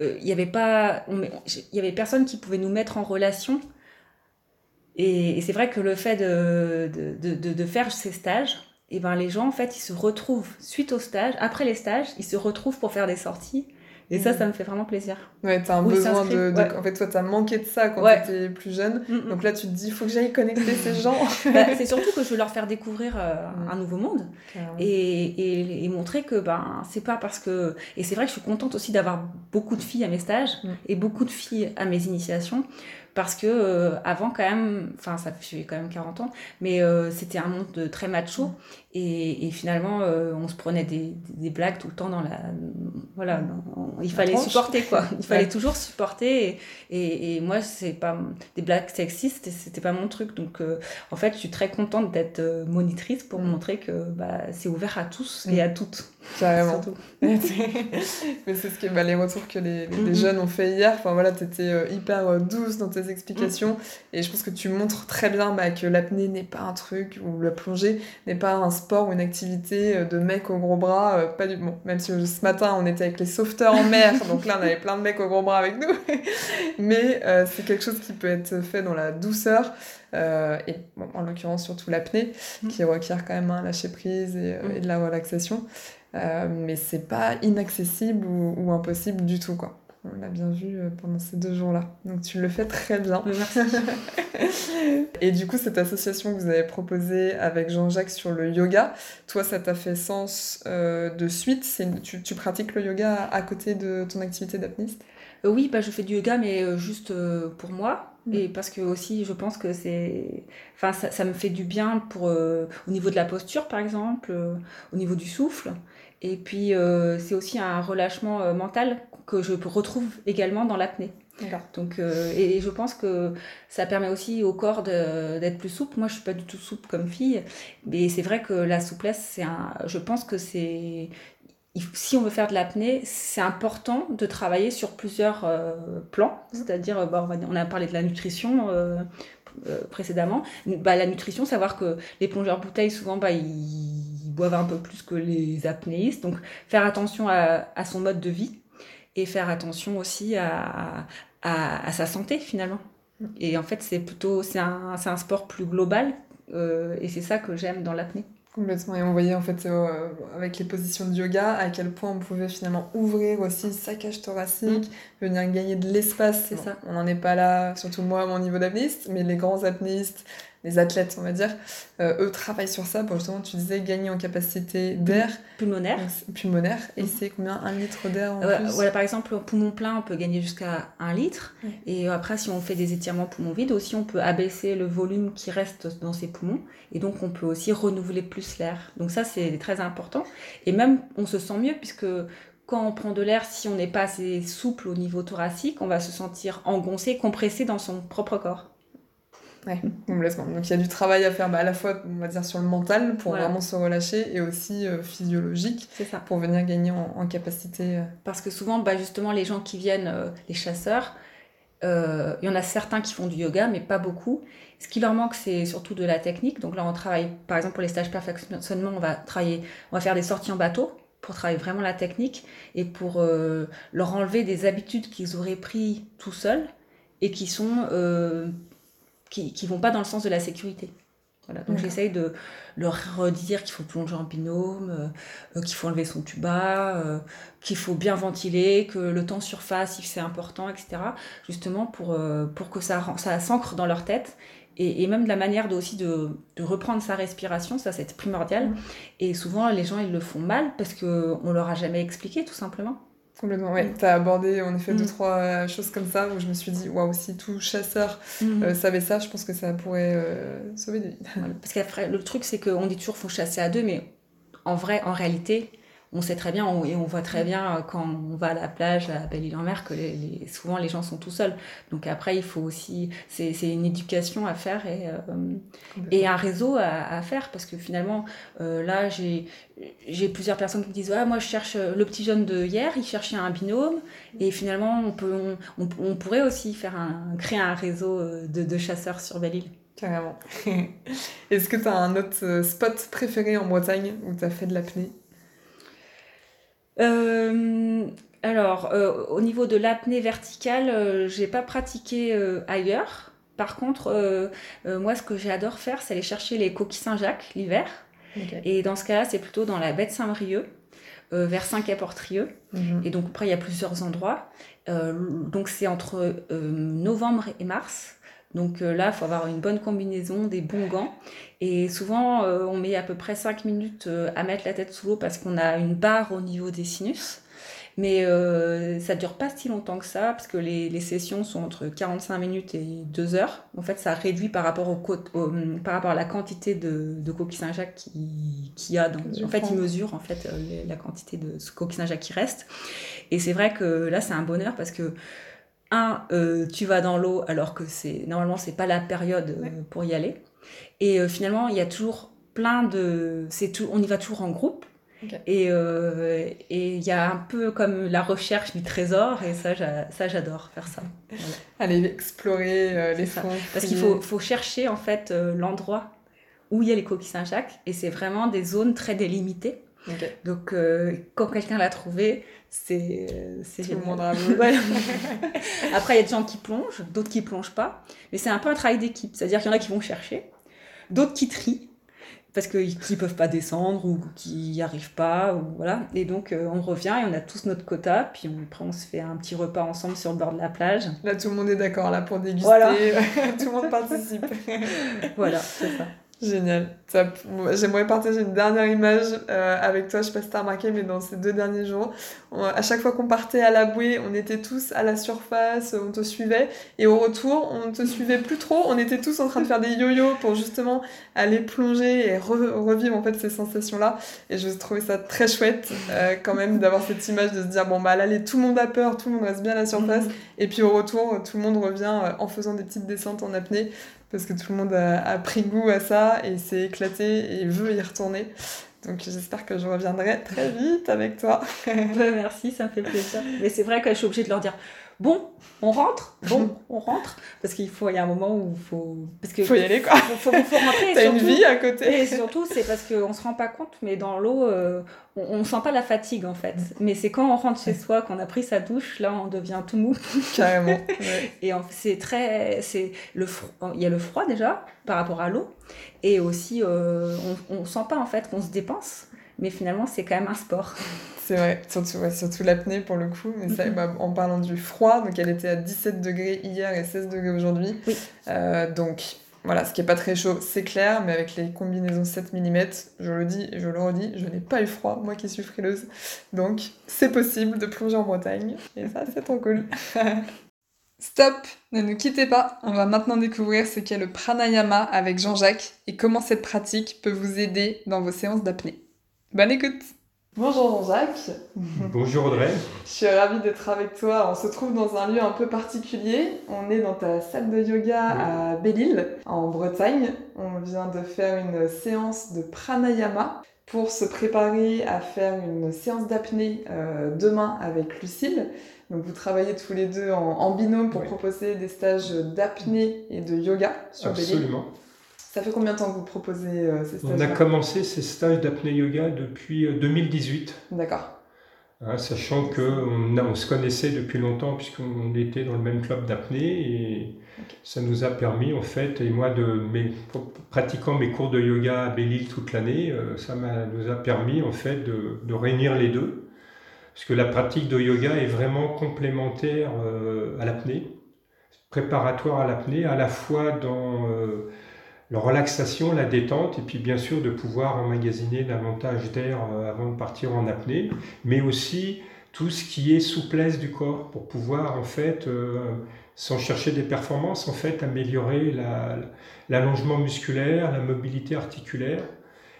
[SPEAKER 2] il y avait pas il y avait personne qui pouvait nous mettre en relation et, c'est vrai que le fait de, de, de, de faire ces stages et ben les gens en fait ils se retrouvent suite au stage, après les stages, ils se retrouvent pour faire des sorties. Et ça, ça me fait vraiment plaisir.
[SPEAKER 1] Ouais, t'as un besoin de, En fait, toi, t'as manqué de ça quand t'étais plus jeune. Mm, mm. Donc là, tu te dis, il faut que j'aille connecter ces gens.
[SPEAKER 2] Bah, c'est surtout que je veux leur faire découvrir euh, mm. un nouveau monde. Et, et, et, montrer que ben, c'est pas parce que... Et c'est vrai que je suis contente aussi d'avoir beaucoup de filles à mes stages et beaucoup de filles à mes initiations parce que euh, avant quand même, enfin ça fait quand même 40 ans, mais euh, c'était un monde très macho et, et finalement euh, on se prenait des, des, blagues tout le temps dans la, voilà, il fallait supporter quoi, il fallait toujours supporter et, et, moi c'est pas des blagues sexistes, c'était pas mon truc donc en fait je suis très contente d'être monitrice pour mm. montrer que bah, c'est ouvert à tous et mm. à toutes.
[SPEAKER 1] Carrément. mais c'est ce qui bah, les retours que les, les, mm-hmm. jeunes ont fait hier. Enfin voilà, t'étais hyper douce dans tes explications. Et je pense que tu montres très bien bah, que l'apnée n'est pas un truc, ou la plongée n'est pas un sport ou une activité euh, de mec au gros bras. Euh, pas du... bon, même si ce matin on était avec les sauveteurs en mer, donc là on avait plein de mecs au gros bras avec nous. Mais euh, c'est quelque chose qui peut être fait dans la douceur. et bon, en l'occurrence surtout l'apnée, mm. qui requiert quand même un lâcher prise et, mm. et de la relaxation. mais c'est pas inaccessible ou, ou, impossible du tout quoi. On l'a bien vu euh, pendant ces deux jours-là. Donc tu le fais très bien.
[SPEAKER 2] Merci.
[SPEAKER 1] et du coup, cette association que vous avez proposée avec Jean-Jacques sur le yoga, toi, ça t'a fait sens euh, de suite? Tu, tu, pratiques le yoga à côté de ton activité d'apniste
[SPEAKER 2] euh, Oui, bah, je fais du yoga, mais juste pour moi. Mm. Et parce que aussi, je pense que c'est, enfin, ça, ça, me fait du bien pour au niveau de la posture, par exemple, au niveau du souffle. Et puis, c'est aussi un relâchement mental que je retrouve également dans l'apnée. Donc, euh, et, je pense que ça permet aussi au corps d'être plus souple. Moi, je suis pas du tout souple comme fille, mais c'est vrai que la souplesse, c'est un. Je pense que c'est si on veut faire de l'apnée, c'est important de travailler sur plusieurs euh, plans. Mmh. C'est-à-dire, euh, bah, on, a parlé de la nutrition précédemment. Bah, la nutrition, savoir que les plongeurs bouteilles, souvent, bah, ils boivent un peu plus que les apnéistes. Donc, faire attention à, à son mode de vie et faire attention aussi à, à, sa santé finalement. Et en fait, c'est plutôt c'est un, un, sport plus global euh, et c'est ça que j'aime dans l'apnée.
[SPEAKER 1] Complètement. Et on voyait en fait euh, avec les positions de yoga à quel point on pouvait finalement ouvrir aussi sa cage thoracique, mm. venir gagner de l'espace.
[SPEAKER 2] C'est ça.
[SPEAKER 1] On n'en est pas là, surtout moi à mon niveau d'apnéiste, mais les grands apnéistes, les athlètes, on va dire, euh, eux travaillent sur ça pour justement, tu disais, gagner en capacité d'air.
[SPEAKER 2] Pulmonaire.
[SPEAKER 1] Pulmonaire. Et mhm. c'est combien Un litre d'air en
[SPEAKER 2] plus Voilà, par exemple, poumon plein, on peut gagner jusqu'à un litre. Et après, si on fait des étirements poumon vide, aussi, on peut abaisser le volume qui reste dans ses poumons. Et donc, on peut aussi renouveler plus l'air. Donc ça, c'est très important. Et même, on se sent mieux puisque quand on prend de l'air, si on n'est pas assez souple au niveau thoracique, on va se sentir engoncé, compressé dans son propre corps.
[SPEAKER 1] Ouais, complètement. Donc il y a du travail à faire bah, à la fois, on va dire, sur le mental pour vraiment se relâcher et aussi euh, physiologique
[SPEAKER 2] ça.
[SPEAKER 1] pour venir gagner en, capacité. Euh.
[SPEAKER 2] Parce que souvent, bah, justement, les gens qui viennent, euh, les chasseurs, il y en a certains qui font du yoga, mais pas beaucoup. Ce qui leur manque, c'est surtout de la technique. Donc là, on travaille, par exemple, pour les stages perfectionnement, on va travailler, on va faire des sorties en bateau pour travailler vraiment la technique et pour leur enlever des habitudes qu'ils auraient pris tout seuls et qui sont qui ne vont pas dans le sens de la sécurité. Voilà, donc j'essaye de leur redire qu'il faut plonger en binôme, euh, euh, qu'il faut enlever son tuba, euh, qu'il faut bien ventiler, que le temps surface, c'est important, etc. Justement pour, pour que ça, ça s'ancre dans leur tête. Et, et, même de la manière de, aussi de, de reprendre sa respiration, ça c'est primordial. Et souvent les gens ils le font mal parce qu'on ne leur a jamais expliqué tout simplement.
[SPEAKER 1] Complètement, ouais. Mm. Tu as abordé en effet deux, mm. trois choses comme ça où je me suis dit, waouh, si tout chasseur mm. savait ça, je pense que ça pourrait sauver des vies.
[SPEAKER 2] Parce qu'après, le truc, c'est qu'on dit toujours qu'il faut chasser à deux, mais en vrai, en réalité, on sait très bien et on voit très bien euh, quand on va à la plage à Belle-Île-en-Mer que les, souvent les gens sont tout seuls. Donc après, il faut aussi, c'est une éducation à faire et, euh, et un réseau à, faire parce que finalement, euh, là, j'ai plusieurs personnes qui me disent ah, Moi, je cherche le petit jeune de hier, il cherchait un binôme et finalement, on, peut, on, pourrait aussi faire un, créer un réseau de, de chasseurs sur Belle-Île.
[SPEAKER 1] Carrément. Est-ce que tu as un autre spot préféré en Bretagne où tu as fait de l'apnée?
[SPEAKER 2] Euh, alors, euh, au niveau de l'apnée verticale, euh, j'ai pas pratiqué ailleurs. Par contre, moi, ce que j'adore faire, c'est aller chercher les coquilles Saint-Jacques l'hiver. Et dans ce cas-là, c'est plutôt dans la baie de Saint-Brieuc, vers Saint-Quay-Portrieux. Mhm. Et donc, après, il y a plusieurs endroits. donc, c'est entre novembre et mars. Donc là, il faut avoir une bonne combinaison, des bons gants. Et souvent, euh, on met à peu près 5 minutes euh, à mettre la tête sous l'eau parce qu'on a une barre au niveau des sinus. Mais euh, ça ne dure pas si longtemps que ça, parce que les, les, sessions sont entre 45 minutes et 2 heures. En fait, ça réduit par rapport, au, par rapport à la quantité de, de coquilles Saint-Jacques qu'il qui y a. Dans, en fait, il mesure en fait, la quantité de coquilles Saint-Jacques qui reste. Et c'est vrai que là, c'est un bonheur parce que un, tu vas dans l'eau alors que c'est normalement c'est pas la période pour y aller. Et euh, finalement, il y a toujours plein de. C'est tout, on y va toujours en groupe. Euh, et il y a un peu comme la recherche du trésor, et ça, ça j'adore faire ça.
[SPEAKER 1] Aller explorer euh, les fonds.
[SPEAKER 2] Parce qu'il faut, faut, chercher en fait l'endroit où il y a les coquilles Saint-Jacques, et c'est vraiment des zones très délimitées. Donc, quand quelqu'un l'a trouvé, c'est c'est
[SPEAKER 1] le monde
[SPEAKER 2] Après, il y a des gens qui plongent, d'autres qui plongent pas, mais c'est un peu un travail d'équipe. C'est-à-dire qu'il y en a qui vont chercher, d'autres qui trient parce qu'ils ne peuvent pas descendre ou qui n'y arrivent pas. Ou voilà. Et donc, euh, on revient et on a tous notre quota. Puis on, après, on se fait un petit repas ensemble sur le bord de la plage.
[SPEAKER 1] Là, tout le monde est d'accord là pour déguster. Voilà. tout le monde participe.
[SPEAKER 2] voilà, c'est ça.
[SPEAKER 1] Génial. J'aimerais partager une dernière image euh, avec toi. Je sais pas si t'as remarqué, mais dans ces deux derniers jours, à chaque fois qu'on partait à la bouée, on était tous à la surface, on te suivait. Et au retour, on ne te suivait plus trop. On était tous en train de faire des yo-yo pour justement aller plonger et revivre en fait ces sensations-là. Et je trouvais ça très chouette euh, quand même d'avoir cette image de se dire bon bah là, tout le monde a peur, tout le monde reste bien à la surface. Mm-hmm. Et puis au retour, tout le monde revient euh, en faisant des petites descentes en apnée parce que tout le monde a, pris goût à ça et s'est éclaté et veut y retourner. Donc j'espère que je reviendrai très vite avec toi.
[SPEAKER 2] Merci, ça me fait plaisir. Mais c'est vrai que je suis obligée de leur dire bon, on rentre, bon, on rentre, parce qu'il faut, il y a un moment où il faut,
[SPEAKER 1] parce que faut y aller quoi.
[SPEAKER 2] Faut, faut, faut rentrer.
[SPEAKER 1] T'as une vie à côté.
[SPEAKER 2] Et surtout, c'est parce qu'on se rend pas compte, mais dans l'eau, euh, on, on, sent pas la fatigue en fait. Mais c'est quand on rentre chez soi, qu'on a pris sa douche, là, on devient tout mou.
[SPEAKER 1] Carrément.
[SPEAKER 2] Et c'est très, c'est le, il y a le froid déjà par rapport à l'eau, et aussi, euh, on, on sent pas en fait qu'on se dépense mais finalement c'est quand même un sport.
[SPEAKER 1] C'est vrai, surtout, surtout l'apnée pour le coup. Mais ça, mhm. bah, en parlant du froid, donc elle était à 17 degrés hier et 16 degrés aujourd'hui. Euh, donc voilà, ce qui n'est pas très chaud, c'est clair, mais avec les combinaisons 7 mm, je le dis et je le redis, je n'ai pas eu froid, moi qui suis frileuse. Donc c'est possible de plonger en Bretagne, et ça c'est trop cool. Stop, ne nous quittez pas, on va maintenant découvrir ce qu'est le pranayama avec Jean-Jacques et comment cette pratique peut vous aider dans vos séances d'apnée. Bonne écoute Bonjour Jean-Jacques.
[SPEAKER 3] Bonjour Audrey.
[SPEAKER 1] Je suis ravie d'être avec toi. On se trouve dans un lieu un peu particulier. On est dans ta salle de yoga à Belle-Île, en Bretagne. On vient de faire une séance de pranayama pour se préparer à faire une séance d'apnée euh, demain avec Lucille. Donc vous travaillez tous les deux en, binôme pour proposer des stages d'apnée et de yoga sur Belle-Île. Ça fait combien de temps que vous proposez euh, ces stages
[SPEAKER 3] On a commencé ces stages d'apnée yoga depuis 2018.
[SPEAKER 1] Euh, D'accord.
[SPEAKER 3] Hein, sachant qu'on on se connaissait depuis longtemps puisqu'on était dans le même club d'apnée et ça nous a permis en fait, et moi de mes, pratiquant mes cours de yoga à Belle-Île toute l'année, euh, ça nous a permis en fait de, de, réunir les deux. Parce que la pratique de yoga est vraiment complémentaire à l'apnée, préparatoire à l'apnée, à la fois dans la relaxation, la détente, et puis bien sûr de pouvoir emmagasiner davantage d'air euh, avant de partir en apnée, mais aussi tout ce qui est souplesse du corps pour pouvoir en fait, sans chercher des performances, en fait améliorer l'allongement musculaire, la mobilité articulaire.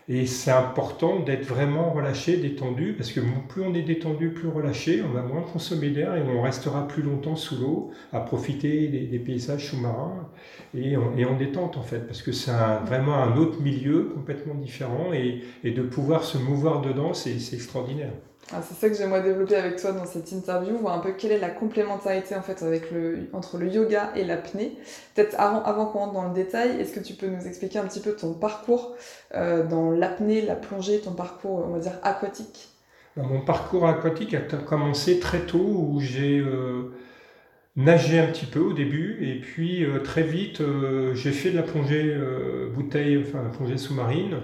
[SPEAKER 3] Et c'est important d'être vraiment relâché, détendu, parce que plus on est détendu, plus relâché, on va moins consommer d'air et on restera plus longtemps sous l'eau, à profiter des, paysages sous-marins et, en détente en fait, parce que c'est vraiment un autre milieu complètement différent et, et de pouvoir se mouvoir dedans, c'est extraordinaire.
[SPEAKER 1] Ah, c'est ça que j'aimerais développer avec toi dans cette interview, voir un peu quelle est la complémentarité en fait entre le yoga et l'apnée. Peut-être avant, qu'on rentre dans le détail, est-ce que tu peux nous expliquer un petit peu ton parcours euh, dans l'apnée, la plongée, ton parcours, on va dire, aquatique?
[SPEAKER 3] Mon parcours aquatique a commencé très tôt où j'ai euh, nagé un petit peu au début et puis euh, très vite j'ai fait de la plongée bouteille, enfin la plongée sous-marine.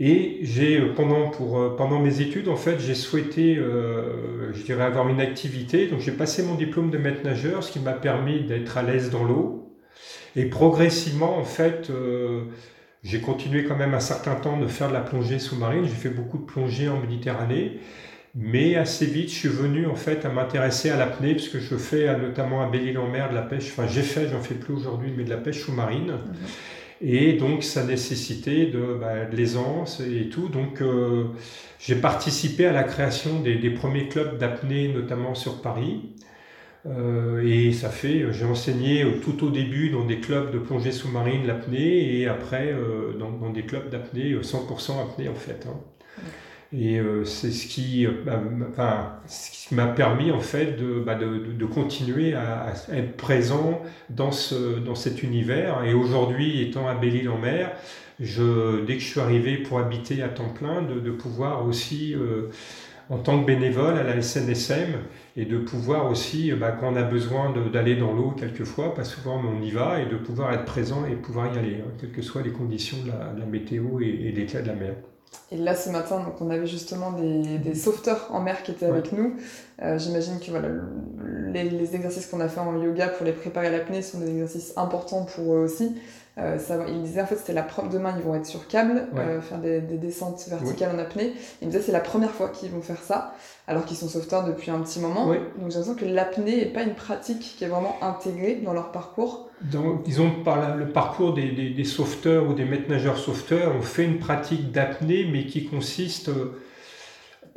[SPEAKER 3] Et j'ai euh, pendant pour euh, pendant mes études en fait j'ai souhaité euh, je dirais avoir une activité. Donc j'ai passé mon diplôme de maître nageur ce qui m'a permis d'être à l'aise dans l'eau. Et progressivement en fait j'ai continué quand même un certain temps de faire de la plongée sous-marine. J'ai fait beaucoup de plongée en Méditerranée. Mais assez vite je suis venu en fait à m'intéresser à l'apnée puisque je fais notamment à Belle-Île-en-Mer de la pêche. Enfin j'ai fait j'en fais plus aujourd'hui mais de la pêche sous-marine. Mhm. Et donc, ça nécessitait de, bah, de l'aisance et tout. Donc, euh, j'ai participé à la création des, des premiers clubs d'apnée, notamment sur Paris. Euh, et ça fait, j'ai enseigné tout au début dans des clubs de plongée sous-marine l'apnée et après euh, dans, dans, des clubs d'apnée 100% apnée en fait. Hein. Et euh, c'est ce qui, euh, bah, m'a permis en fait de, bah, de, de, continuer à, être présent dans, ce, dans cet univers. Et aujourd'hui, étant à Belle-Île-en-Mer, je, dès que je suis arrivé pour habiter à temps plein, de, de pouvoir aussi, euh, en tant que bénévole à la SNSM, et de pouvoir aussi, bah, quand on a besoin d'aller dans l'eau quelquefois, pas souvent, mais on y va, et de pouvoir être présent et pouvoir y aller, hein, quelles que soient les conditions de la, la météo et, et l'état de la mer.
[SPEAKER 1] Et là, ce matin, donc, on avait justement des, des sauveteurs en mer qui étaient avec nous. Euh, J'imagine que voilà, les, les exercices qu'on a fait en yoga pour les préparer à l'apnée sont des exercices importants pour eux aussi. Euh, ça, il disait en fait c'était la première demain ils vont être sur câble, euh, faire des, des, descentes verticales en apnée. Il me disait c'est la première fois qu'ils vont faire ça, alors qu'ils sont sauveteurs depuis un petit moment. Donc j'ai l'impression que l'apnée n'est pas une pratique qui est vraiment intégrée dans leur parcours.
[SPEAKER 3] Donc, disons par le parcours des, des, des, sauveteurs ou des maîtres nageurs sauveteurs, on fait une pratique d'apnée mais qui consiste euh,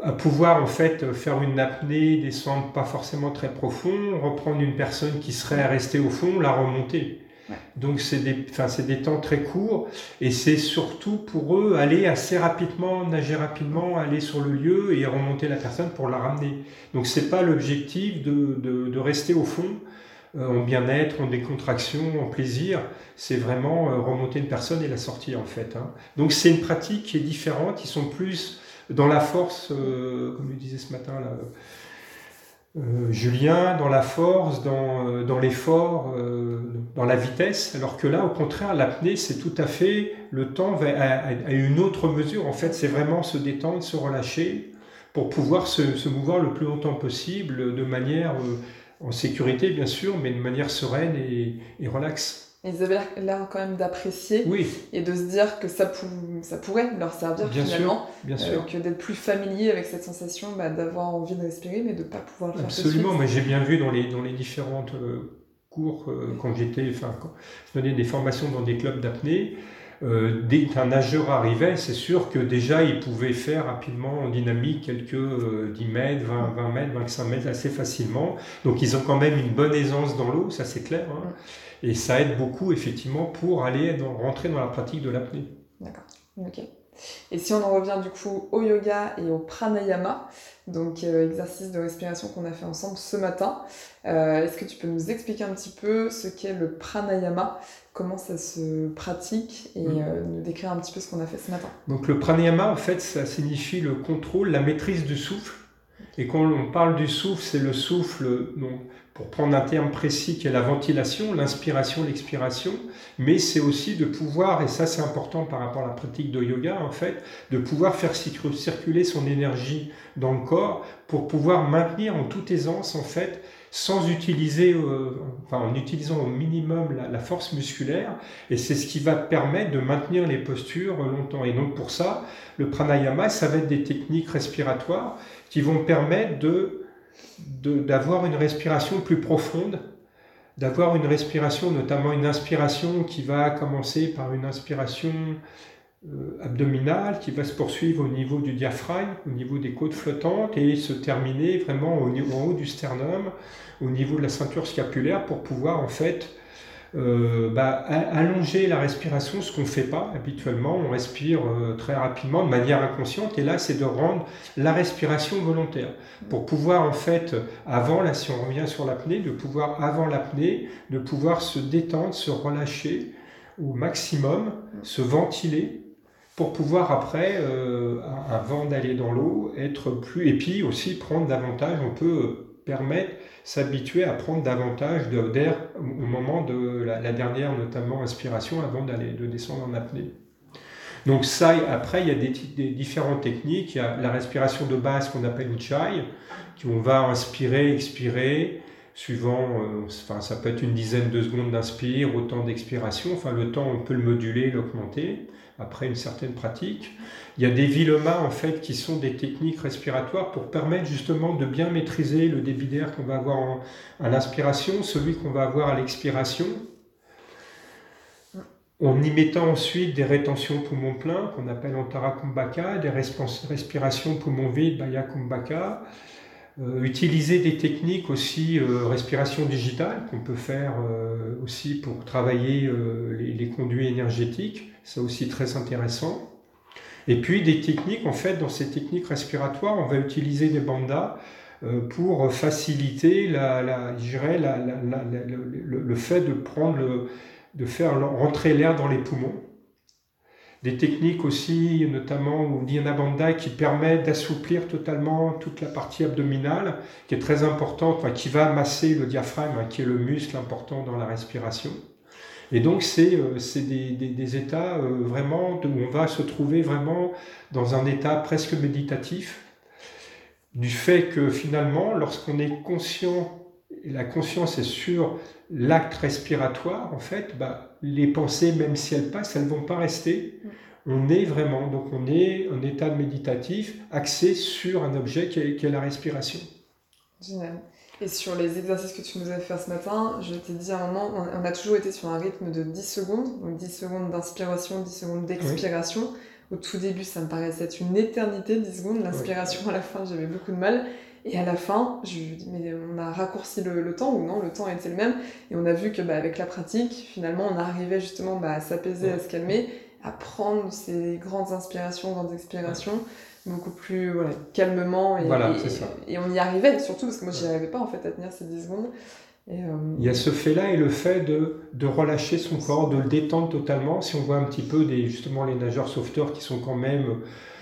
[SPEAKER 3] à pouvoir en fait faire une apnée, descendre pas forcément très profond, reprendre une personne qui serait restée au fond, la remonter. Donc c'est des, enfin, c'est des temps très courts et c'est surtout pour eux aller assez rapidement, nager rapidement, aller sur le lieu et remonter la personne pour la ramener. Donc c'est pas l'objectif de, de, de, rester au fond en bien-être, en décontraction, en plaisir. C'est vraiment euh, remonter une personne et la sortir en fait. Hein. Donc c'est une pratique qui est différente. Ils sont plus dans la force, euh, comme je disais ce matin euh, Julien dans la force, dans, euh, dans l'effort, euh, dans la vitesse, alors que là, au contraire, l'apnée, c'est tout à fait le temps à, une autre mesure. En fait, c'est vraiment se détendre, se relâcher pour pouvoir se, se, mouvoir le plus longtemps possible de manière en sécurité, bien sûr, mais de manière sereine et, et relaxe.
[SPEAKER 1] Ils avaient l'air quand même d'apprécier et de se dire que ça, ça pourrait leur servir finalement,
[SPEAKER 3] bien sûr. Euh,
[SPEAKER 1] que d'être plus familier avec cette sensation bah, d'avoir envie de respirer mais de ne pas pouvoir le faire
[SPEAKER 3] Absolument, mais j'ai bien vu dans les, dans les différentes euh, cours euh, quand j'étais, enfin, je donnais des formations dans des clubs d'apnée, dès qu'un nageur arrivait, c'est sûr que déjà il pouvait faire rapidement en dynamique quelques 10 mètres, 20, 20 mètres, 25 mètres assez facilement. Donc ils ont quand même une bonne aisance dans l'eau, ça c'est clair. Hein. Et ça aide beaucoup, effectivement, pour aller dans, rentrer dans la pratique de l'apnée.
[SPEAKER 1] D'accord. Ok. Et si on en revient du coup au yoga et au pranayama, donc euh, exercice de respiration qu'on a fait ensemble ce matin, euh, est-ce que tu peux nous expliquer un petit peu ce qu'est le pranayama, comment ça se pratique et mm. euh, nous décrire un petit peu ce qu'on a fait ce matin
[SPEAKER 3] Donc le pranayama, en fait, ça signifie le contrôle, la maîtrise du souffle. Et quand on parle du souffle, c'est le souffle, donc, pour prendre un terme précis qui est la ventilation, l'inspiration, l'expiration, mais c'est aussi de pouvoir, et ça c'est important par rapport à la pratique de yoga en fait, de pouvoir faire circuler son énergie dans le corps pour pouvoir maintenir en toute aisance en fait sans utiliser, euh, enfin en utilisant au minimum la, force musculaire, et c'est ce qui va permettre de maintenir les postures longtemps. Et donc pour ça, le pranayama, ça va être des techniques respiratoires qui vont permettre de d'avoir une respiration plus profonde, d'avoir une respiration, notamment une inspiration qui va commencer par une inspiration abdominale qui va se poursuivre au niveau du diaphragme, au niveau des côtes flottantes et se terminer vraiment au, en haut du sternum, au niveau de la ceinture scapulaire pour pouvoir en fait euh, bah, allonger la respiration, ce qu'on ne fait pas habituellement. On respire euh, très rapidement de manière inconsciente et là c'est de rendre la respiration volontaire pour pouvoir en fait, avant, là si on revient sur l'apnée, de pouvoir avant l'apnée, de pouvoir se détendre, se relâcher au maximum, se ventiler pour pouvoir après, euh, avant d'aller dans l'eau, être plus... Et puis aussi prendre davantage, on peut permettre, s'habituer à prendre davantage d'air au moment de la, dernière, notamment, inspiration, avant d'aller de descendre en apnée. Donc ça, après, il y a des, différentes techniques. Il y a la respiration de base qu'on appelle Uchai, qui on va inspirer, expirer, suivant, euh, enfin, ça peut être une dizaine de secondes d'inspire, autant d'expiration. Enfin, le temps, on peut le moduler, l'augmenter après une certaine pratique. Il y a des vilemas en fait qui sont des techniques respiratoires pour permettre justement de bien maîtriser le débit d'air qu'on va avoir à l'inspiration, celui qu'on va avoir à l'expiration, en y mettant ensuite des rétentions poumons pleins qu'on appelle Antara Kumbhaka, des respirations poumons vides Baya Kumbhaka, euh, utiliser des techniques aussi, euh, respiration digitale, qu'on peut faire euh, aussi pour travailler les, conduits énergétiques, c'est aussi très intéressant. Et puis des techniques, en fait, dans ces techniques respiratoires, on va utiliser des bandas pour faciliter la, la, le, fait de prendre de faire rentrer l'air dans les poumons des techniques aussi, notamment ou Bandai, qui permet d'assouplir totalement toute la partie abdominale, qui est très importante, qui va masser le diaphragme, hein, qui est le muscle important dans la respiration. Et donc, c'est euh, des, des, des, états euh, vraiment où on va se trouver vraiment dans un état presque méditatif, du fait que finalement, lorsqu'on est conscient, et la conscience est sur l'acte respiratoire, en fait, bah, les pensées, même si elles passent, elles ne vont pas rester. On est vraiment, donc on est en état méditatif, axé sur un objet qui est, la respiration.
[SPEAKER 1] Génial. Et sur les exercices que tu nous as fait ce matin, je t'ai dit à un moment, on a toujours été sur un rythme de 10 secondes, donc 10 secondes d'inspiration, 10 secondes d'expiration. Au tout début, ça me paraissait être une éternité, 10 secondes. L'inspiration, à la fin, j'avais beaucoup de mal. Et à la fin, je me dis, mais on a raccourci le, temps, ou non, le temps était le même. Et on a vu que bah, avec la pratique, finalement, on arrivait justement bah, à s'apaiser, à se calmer, à prendre ces grandes inspirations, grandes expirations, beaucoup plus voilà, calmement. Et, et, on y arrivait, surtout parce que moi, j'y arrivais pas en fait à tenir ces 10 secondes.
[SPEAKER 3] Euh, Il y a ce fait-là et le fait de, de, relâcher son corps, de le détendre totalement. Si on voit un petit peu des, justement les nageurs sauveteurs qui sont quand même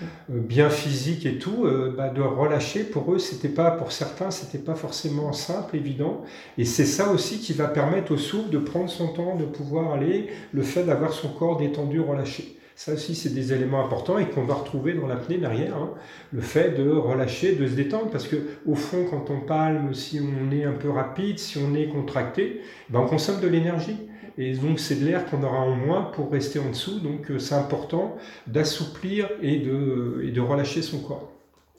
[SPEAKER 3] euh, bien physiques et tout, euh, bah, de relâcher pour eux, c'était pas pour certains, c'était pas forcément simple, évident. Et c'est ça aussi qui va permettre au souffle de prendre son temps, de pouvoir aller, le fait d'avoir son corps détendu, relâché. Ça aussi, c'est des éléments importants et qu'on va retrouver dans l'apnée derrière. Hein. Le fait de relâcher, de se détendre, parce que au fond, quand on palme, si on est un peu rapide, si on est contracté, ben on consomme de l'énergie. Et donc, c'est de l'air qu'on aura en moins pour rester en dessous. Donc, euh, c'est important d'assouplir et de, et de relâcher son corps.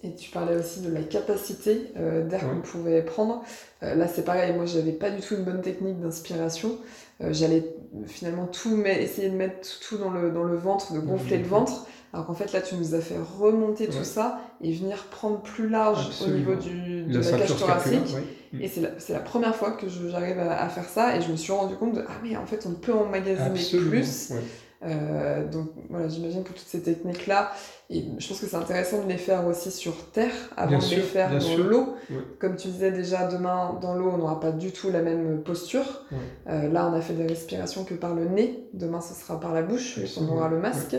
[SPEAKER 1] Et tu parlais aussi de la capacité euh, d'air qu'on pouvait prendre. Euh, là, c'est pareil, moi, j'avais pas du tout une bonne technique d'inspiration. Euh, j'allais finalement tout essayer de mettre tout dans le, dans le ventre, de gonfler le ventre. Alors qu'en fait, là, tu nous as fait remonter tout ça et venir prendre plus large au niveau du, de la, cage thoracique. Et c'est la, la, première fois que j'arrive à, à, faire ça et je me suis rendu compte de Ah, mais en fait, on peut emmagasiner plus. Euh, donc voilà, j'imagine que toutes ces techniques-là, et je pense que c'est intéressant de les faire aussi sur terre avant de les faire dans l'eau. Comme tu disais déjà, demain dans l'eau, on n'aura pas du tout la même posture. Euh, là, on a fait des respirations que par le nez. Demain, ce sera par la bouche, on aura le masque.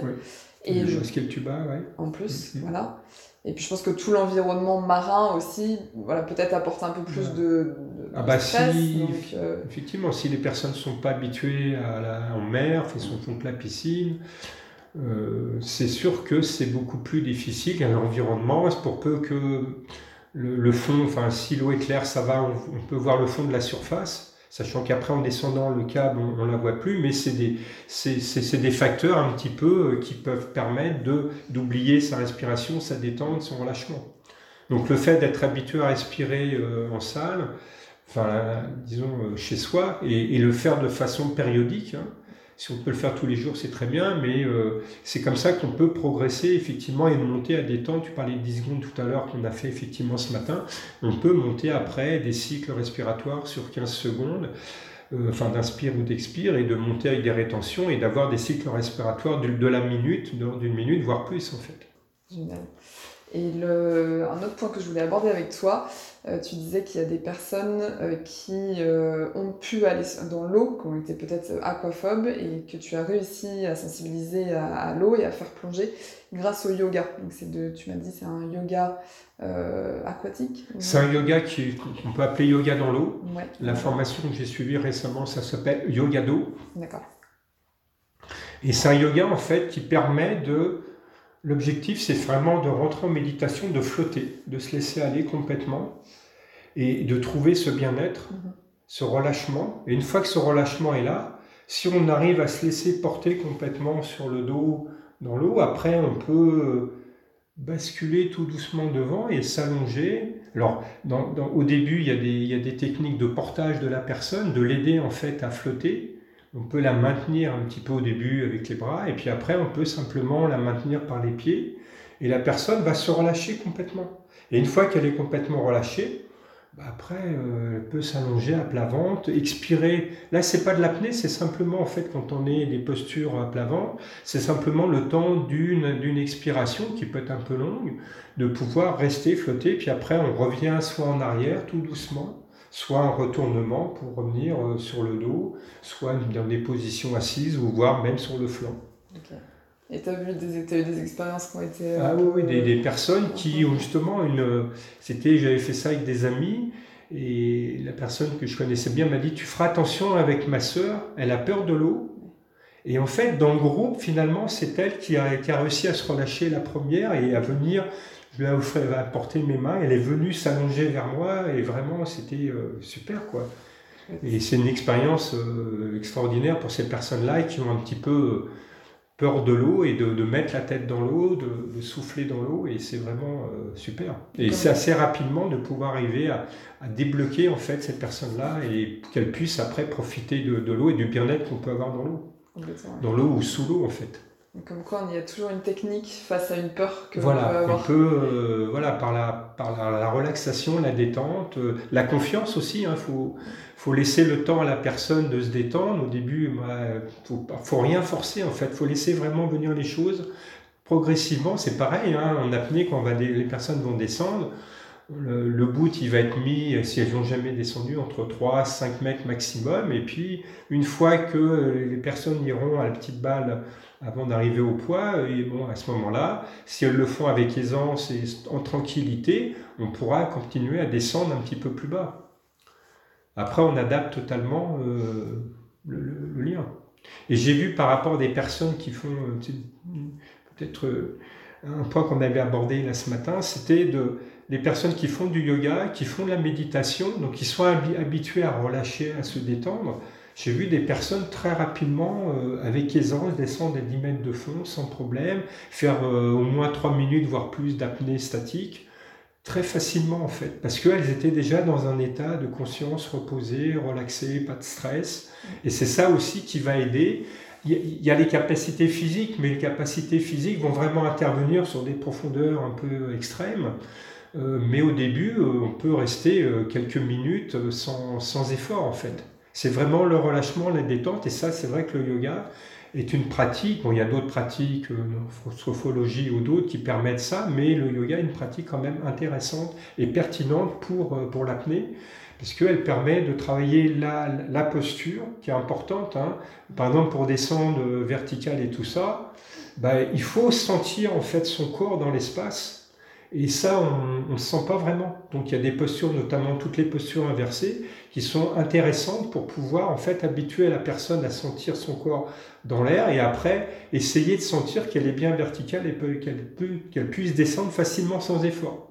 [SPEAKER 3] Et le masque et le tuba,
[SPEAKER 1] En plus, mm-hmm. voilà. Et puis je pense que tout l'environnement marin aussi, voilà, peut-être apporte un peu plus de,
[SPEAKER 3] ah bah si, euh, effectivement, si les personnes ne sont pas habituées à la, en mer, fait son font que la piscine, euh, c'est sûr que c'est beaucoup plus difficile un environnement. Pour peu que le, fond, enfin si l'eau est claire, ça va, on, peut voir le fond de la surface sachant qu'après en descendant le câble, on ne la voit plus, mais c'est des, des, facteurs un petit peu euh, qui peuvent permettre d'oublier sa respiration, sa détente, son relâchement. Donc le fait d'être habitué à respirer euh, en salle, enfin disons euh, chez soi, et, le faire de façon périodique, hein, si on peut le faire tous les jours, c'est très bien, mais euh, c'est comme ça qu'on peut progresser effectivement et monter à des temps. Tu parlais de 10 secondes tout à l'heure qu'on a fait effectivement ce matin. On peut monter après des cycles respiratoires sur 15 secondes, euh, enfin d'inspire ou d'expire, et de monter avec des rétentions et d'avoir des cycles respiratoires de, la minute, d'une minute, voire plus en fait.
[SPEAKER 1] Génial. Et un autre point que je voulais aborder avec toi, euh, tu disais qu'il y a des personnes euh, qui euh, ont pu aller dans l'eau, qui ont été peut-être aquaphobes, et que tu as réussi à sensibiliser à, l'eau et à faire plonger grâce au yoga. Donc c'est de, tu m'as dit c'est un yoga aquatique.
[SPEAKER 3] C'est un yoga qu'on peut appeler yoga dans l'eau. La formation que j'ai suivie récemment, ça s'appelle yoga d'eau.
[SPEAKER 1] D'accord.
[SPEAKER 3] Et c'est un yoga en fait qui permet de L'objectif, c'est vraiment de rentrer en méditation, de flotter, de se laisser aller complètement et de trouver ce bien-être, mhm. ce relâchement. Et une fois que ce relâchement est là, si on arrive à se laisser porter complètement sur le dos dans l'eau, après on peut basculer tout doucement devant et s'allonger. Alors, au début, il y, a des, il y, a des, techniques de portage de la personne, de l'aider en fait à flotter. On peut la maintenir un petit peu au début avec les bras, et puis après, on peut simplement la maintenir par les pieds, et la personne va se relâcher complètement. Et une fois qu'elle est complètement relâchée, bah après, euh, elle peut s'allonger à plat ventre, expirer. Là, c'est pas de l'apnée, c'est simplement, en fait, quand on est des postures à plat ventre, c'est simplement le temps d'une, d'une expiration qui peut être un peu longue, de pouvoir rester flotter, puis après, on revient soit en arrière, tout doucement, soit un retournement pour revenir euh, sur le dos, soit dans des positions assises ou voire même sur le flanc.
[SPEAKER 1] Et tu as, vu des, eu des expériences qui ont été...
[SPEAKER 3] Euh, ah oui, des, des, personnes qui ont justement une... C'était, j'avais fait ça avec des amis, et la personne que je connaissais bien m'a dit, tu feras attention avec ma sœur, elle a peur de l'eau. Et en fait, dans le groupe, finalement, c'est elle qui a, qui a réussi à se relâcher la première et à venir je lui ai apporté mes mains, elle est venue s'allonger vers moi et vraiment c'était euh, super quoi. Et c'est une expérience euh, extraordinaire pour ces personnes-là qui ont un petit peu euh, peur de l'eau et de, mettre la tête dans l'eau, de, souffler dans l'eau et c'est vraiment super. Et c'est assez rapidement de pouvoir arriver à, débloquer en fait cette personne-là et qu'elle puisse après profiter de, de l'eau et du bien-être qu'on peut avoir dans l'eau. Dans l'eau ou sous l'eau en fait.
[SPEAKER 1] Comme quoi, il y a toujours une technique face à une peur que
[SPEAKER 3] voilà,
[SPEAKER 1] peut avoir.
[SPEAKER 3] On peut, euh, voilà, par la, par la, relaxation, la détente, euh, la confiance aussi. Il hein, faut, faut laisser le temps à la personne de se détendre. Au début, il bah, faut, faut rien forcer en fait. faut laisser vraiment venir les choses progressivement. C'est pareil, hein, en apnée, quand va les personnes vont descendre, le, le, boot il va être mis, si elles n'ont jamais descendu, entre 3 5 mètres maximum. Et puis, une fois que les personnes iront à la petite balle avant d'arriver au poids. Et bon, à ce moment-là, si elles le font avec aisance et en tranquillité, on pourra continuer à descendre un petit peu plus bas. Après, on adapte totalement euh, le, lien. Et j'ai vu par rapport à des personnes qui font euh, peut-être euh, un point qu'on avait abordé là ce matin, c'était de les personnes qui font du yoga, qui font de la méditation, donc qui sont habituées à relâcher, à se détendre. J'ai vu des personnes très rapidement, euh, avec aisance, descendre des 10 mètres de fond sans problème, faire euh, au moins 3 minutes, voire plus d'apnée statique, très facilement en fait, parce qu'elles étaient déjà dans un état de conscience reposé, relaxé, pas de stress. Et c'est ça aussi qui va aider. Il y a les capacités physiques, mais les capacités physiques vont vraiment intervenir sur des profondeurs un peu extrêmes. Euh, mais au début, on peut rester quelques minutes sans, effort en fait. C'est vraiment le relâchement, la détente, et ça, c'est vrai que le yoga est une pratique. Bon, il y a d'autres pratiques, euh, sophologie ou d'autres qui permettent ça, mais le yoga est une pratique quand même intéressante et pertinente pour, euh, pour l'apnée, parce qu'elle permet de travailler la, posture, qui est importante. Hein. Par exemple, pour descendre euh, vertical et tout ça, bah, il faut sentir en fait son corps dans l'espace Et ça, on ne le sent pas vraiment. Donc il y a des postures, notamment toutes les postures inversées, qui sont intéressantes pour pouvoir en fait habituer la personne à sentir son corps dans l'air et après essayer de sentir qu'elle est bien verticale et qu'elle puisse descendre facilement sans effort.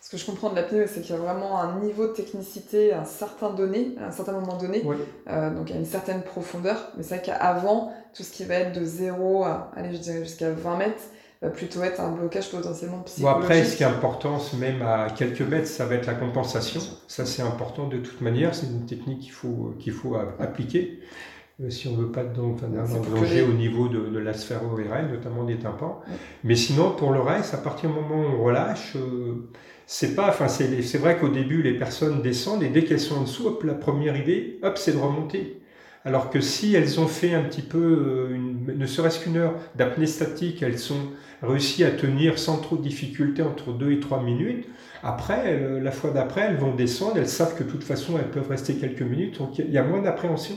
[SPEAKER 1] Ce que je comprends de l'apnée, c'est qu'il y a vraiment un niveau de technicité à un certain, donné, à un certain moment donné, euh, donc à une certaine profondeur. Mais c'est vrai qu'avant, tout ce qui va être de 0 à, allez, je dirais jusqu'à 20 mètres, va plutôt être un blocage potentiellement psychologique.
[SPEAKER 3] Bon après, ce qui est important, même à quelques mètres, ça va être la compensation? Ça, c'est important de toute manière. C'est une technique qu'il faut, qu'il faut appliquer euh, si on ne veut pas donc, danger au niveau de, de la sphère ORL, notamment des tympans. Mais sinon, pour le reste, à partir du moment où on relâche, euh, c'est pas, enfin, c'est vrai qu'au début, les personnes descendent et dès qu'elles sont en dessous, hop, la première idée, hop, c'est de remonter. Alors que si elles ont fait un petit peu, euh, une, ne serait-ce qu'une heure d'apnée statique, elles sont réussi à tenir sans trop de difficulté entre 2 et 3 minutes. Après, la fois d'après, elles vont descendre, elles savent que de toute façon, elles peuvent rester quelques minutes, donc il y a moins d'appréhension.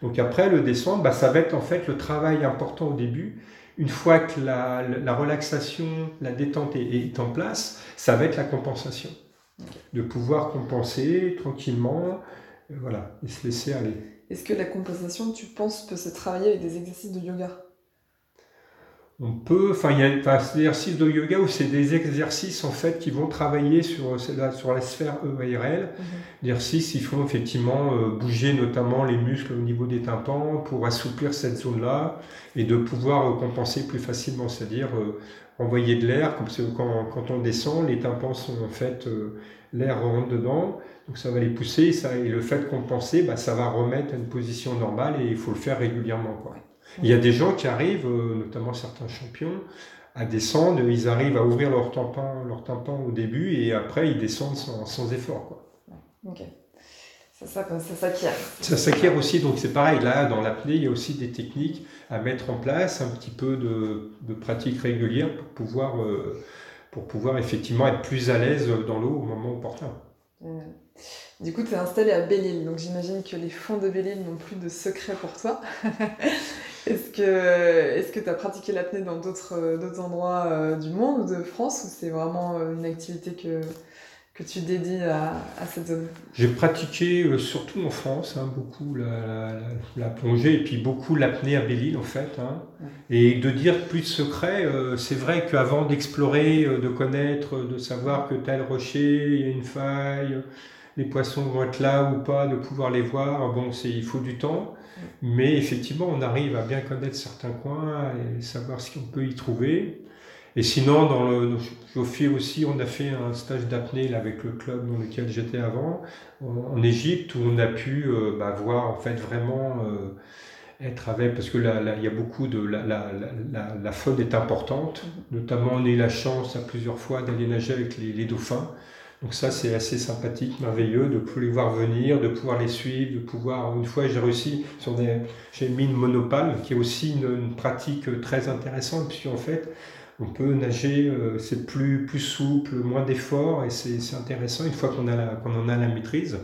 [SPEAKER 3] Donc après, le descendre, bah, ça va être en fait le travail important au début. Une fois que la, la relaxation, la détente est, est, en place, ça va être la compensation. De pouvoir compenser tranquillement, euh, voilà, et se laisser aller.
[SPEAKER 1] Est-ce que la compensation, tu penses, peut se travailler avec des exercices de yoga?
[SPEAKER 3] On peut, enfin, il y a des exercices de yoga où c'est des exercices en fait qui vont travailler sur, sur la sphère EARL. Mm Exercices, ils font effectivement euh, bouger notamment les muscles au niveau des tympans pour assouplir cette zone-là et de pouvoir euh, compenser plus facilement, c'est-à-dire euh, envoyer de l'air. Quand, quand on descend, les tympans sont en fait, l'air rentre dedans, donc ça va les pousser ça, et le fait de compenser, bah, ça va remettre à une position normale et il faut le faire régulièrement. Quoi. Il y a des gens qui arrivent, euh, notamment certains champions, à descendre, ils arrivent à ouvrir leur tympan, leur tympan au début et après ils descendent sans, sans effort. Quoi.
[SPEAKER 1] Ok. Ça, ça, s'acquiert.
[SPEAKER 3] Ça s'acquiert aussi, donc c'est pareil, là dans l'apnée, il y a aussi des techniques à mettre en place, un petit peu de, de pratique régulière pour pouvoir, euh, pour pouvoir effectivement être plus à l'aise dans l'eau au moment opportun.
[SPEAKER 1] Du coup, tu es installé à Belle-Île, donc j'imagine que les fonds de Belle-Île n'ont plus de secret pour toi. Est-ce que tu as pratiqué l'apnée dans d'autres endroits euh, du monde ou de France ou c'est vraiment euh, une activité que, que tu dédies à, cette zone
[SPEAKER 3] J'ai pratiqué euh, surtout en France, hein, beaucoup la, plongée et puis beaucoup l'apnée à Belle-Île en fait. Hein. Et de dire plus de secrets, c'est vrai qu'avant d'explorer, de connaître, de savoir que tel rocher, il y a une faille, les poissons vont être là ou pas, de pouvoir les voir, bon, il faut du temps. Mais effectivement, on arrive à bien connaître certains coins et savoir ce qu'on peut y trouver. Et sinon, dans le Jofi aussi, on a fait un stage d'apnée avec le club dans lequel j'étais avant, en Égypte, où on a pu euh, bah, voir en fait vraiment euh, être avec, parce que là, il y a beaucoup de la, la, faune est importante, notamment on a eu la chance à plusieurs fois d'aller nager avec les, dauphins. Donc ça, c'est assez sympathique, merveilleux de pouvoir les voir venir, de pouvoir les suivre, de pouvoir... Une fois, j'ai réussi, j'ai mis une monopale, qui est aussi une, pratique très intéressante, puisqu'en fait, on peut nager, euh, c'est plus, plus souple, moins d'efforts, et c'est intéressant une fois qu'on en a la maîtrise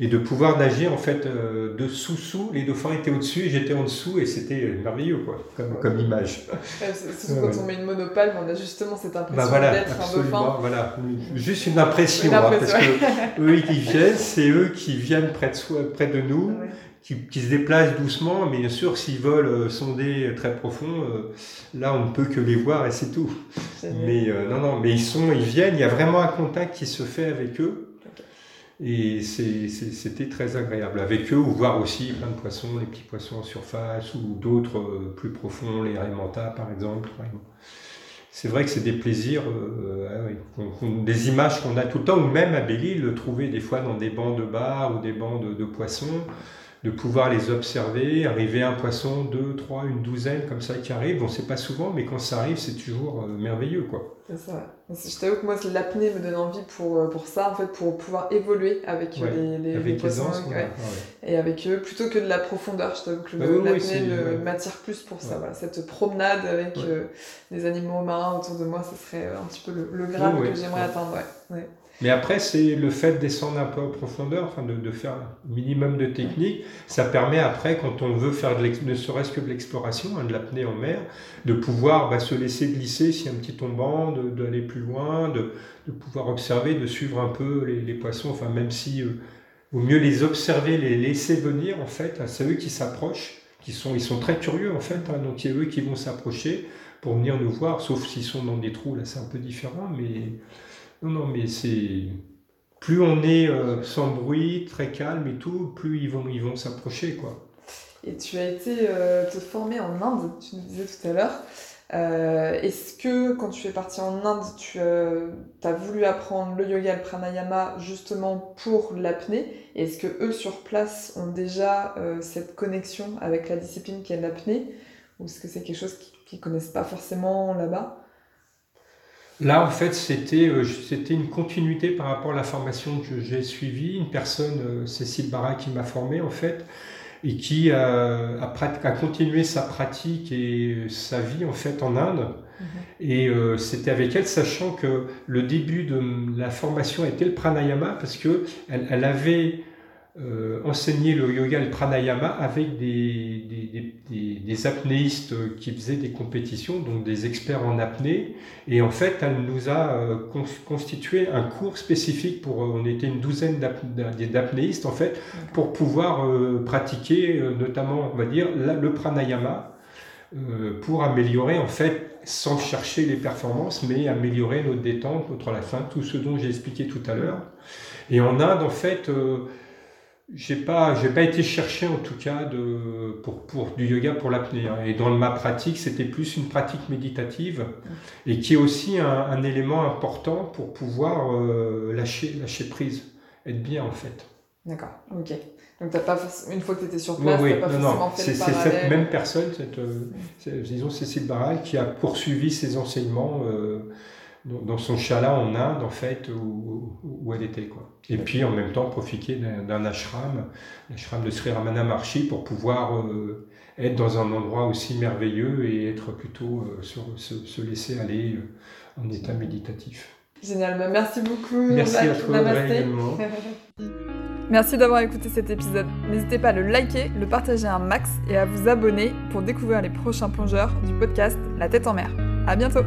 [SPEAKER 3] et de pouvoir nager en fait euh, de sous-sous. Les dauphins étaient au-dessus et j'étais en dessous et c'était merveilleux quoi, comme, comme image.
[SPEAKER 1] c'est quand on met une monopale, on a justement cette impression bah d'être un dauphin.
[SPEAKER 3] Voilà, juste une impression, hein, parce que eux qui viennent, c'est eux qui viennent près de, soi, près de nous. Qui, qui, se déplacent doucement, mais bien sûr, s'ils veulent euh, sonder très profond, euh, là, on ne peut que les voir et c'est tout. Mais non, non, mais ils sont, ils viennent, il y a vraiment un contact qui se fait avec eux. Et c'était très agréable avec eux, ou voir aussi plein de poissons, les petits poissons en surface, ou d'autres euh, plus profonds, les raimanta par exemple. C'est vrai que c'est des plaisirs, euh, ah des images qu'on a tout le temps, ou même à Belle-Île, trouver des fois dans des bancs de bar ou des bancs de, de poissons de pouvoir les observer, arriver un poisson, deux, trois, une douzaine comme ça qui arrive. Bon, c'est pas souvent, mais quand ça arrive, c'est toujours euh, merveilleux, quoi.
[SPEAKER 1] C'est ça. Je t'avoue que moi, l'apnée me donne envie pour, euh, pour ça, en fait, pour pouvoir évoluer avec euh, les, les, poissons. Et avec eux, plutôt que de la profondeur. Je t'avoue que bah l'apnée m'attire plus pour ça. Voilà, cette promenade avec des animaux marins autour de moi, ce serait un petit peu le, le grade que j'aimerais atteindre.
[SPEAKER 3] Mais après, c'est le fait de descendre un peu en profondeur, enfin de, faire un minimum de technique. Ça permet après, quand on veut faire de ne serait-ce que de l'exploration, hein, de l'apnée en mer, de pouvoir bah, se laisser glisser a un petit tombant, d'aller plus loin, de, pouvoir observer, de suivre un peu les, poissons, enfin même si euh, vaut mieux les observer, les laisser venir en fait, c'est eux qui s'approchent, qui sont, ils sont très curieux en fait, hein, donc c'est eux qui vont s'approcher pour venir nous voir, sauf s'ils sont dans des trous, là c'est un peu différent, mais non, non, mais c'est. Plus on est euh, sans bruit, très calme et tout, plus ils vont ils vont s'approcher, quoi.
[SPEAKER 1] Et tu as été euh, te former en Inde, tu nous disais tout à l'heure. Euh, est-ce que quand tu es parti en Inde, tu as voulu apprendre le yoga le pranayama justement pour l'apnée? Est-ce que eux sur place ont déjà cette connexion avec la discipline qui est l'apnée? Ou est-ce que c'est quelque chose qu'ils ne connaissent pas forcément là-bas?
[SPEAKER 3] Là, en fait, c'était euh, c'était une continuité par rapport à la formation que j'ai suivie. Une personne, euh, Cécile Barra, qui m'a formé, en fait, et qui a, a, continué sa pratique et sa vie, en fait, en Inde. Mhm. Et euh, c'était avec elle, sachant que le début de la formation était le pranayama, parce que elle, elle avait euh, enseigner le yoga et le pranayama avec des, des, des, des, apnéistes qui faisaient des compétitions, donc des experts en apnée. Et en fait, elle nous a euh, constitué un cours spécifique pour, euh, on était une douzaine d'apnéistes en fait, pour pouvoir pratiquer notamment, on va dire, le pranayama pour améliorer en fait, sans chercher les performances, mais améliorer notre détente, notre la fin, tout ce dont j'ai expliqué tout à l'heure. Et en Inde, en fait, j'ai pas, j'ai pas été chercher en tout cas de, pour, pour du yoga pour l'apnée. Hein. Et dans ma pratique, c'était plus une pratique méditative et qui est aussi un, un élément important pour pouvoir euh, lâcher, lâcher prise, être bien en fait.
[SPEAKER 1] D'accord, ok. Donc t'as pas une fois que tu étais sur place, oui, oui. pas non, forcément non. fait
[SPEAKER 3] c'est, c'est cette même personne, cette, euh, disons Cécile Barral, qui a poursuivi ses enseignements. Euh, dans son chalat en Inde, en fait, où, où, elle était. Quoi. Et puis en même temps, profiter d'un ashram, l'ashram de Sri Ramana Maharshi, pour pouvoir euh, être dans un endroit aussi merveilleux et être plutôt euh, sur, se, laisser aller euh, en état méditatif.
[SPEAKER 1] Génial, bah, merci beaucoup.
[SPEAKER 3] Merci à toi,
[SPEAKER 1] Merci d'avoir écouté cet épisode. N'hésitez pas à le liker, le partager un max et à vous abonner pour découvrir les prochains plongeurs du podcast La tête en mer. À bientôt!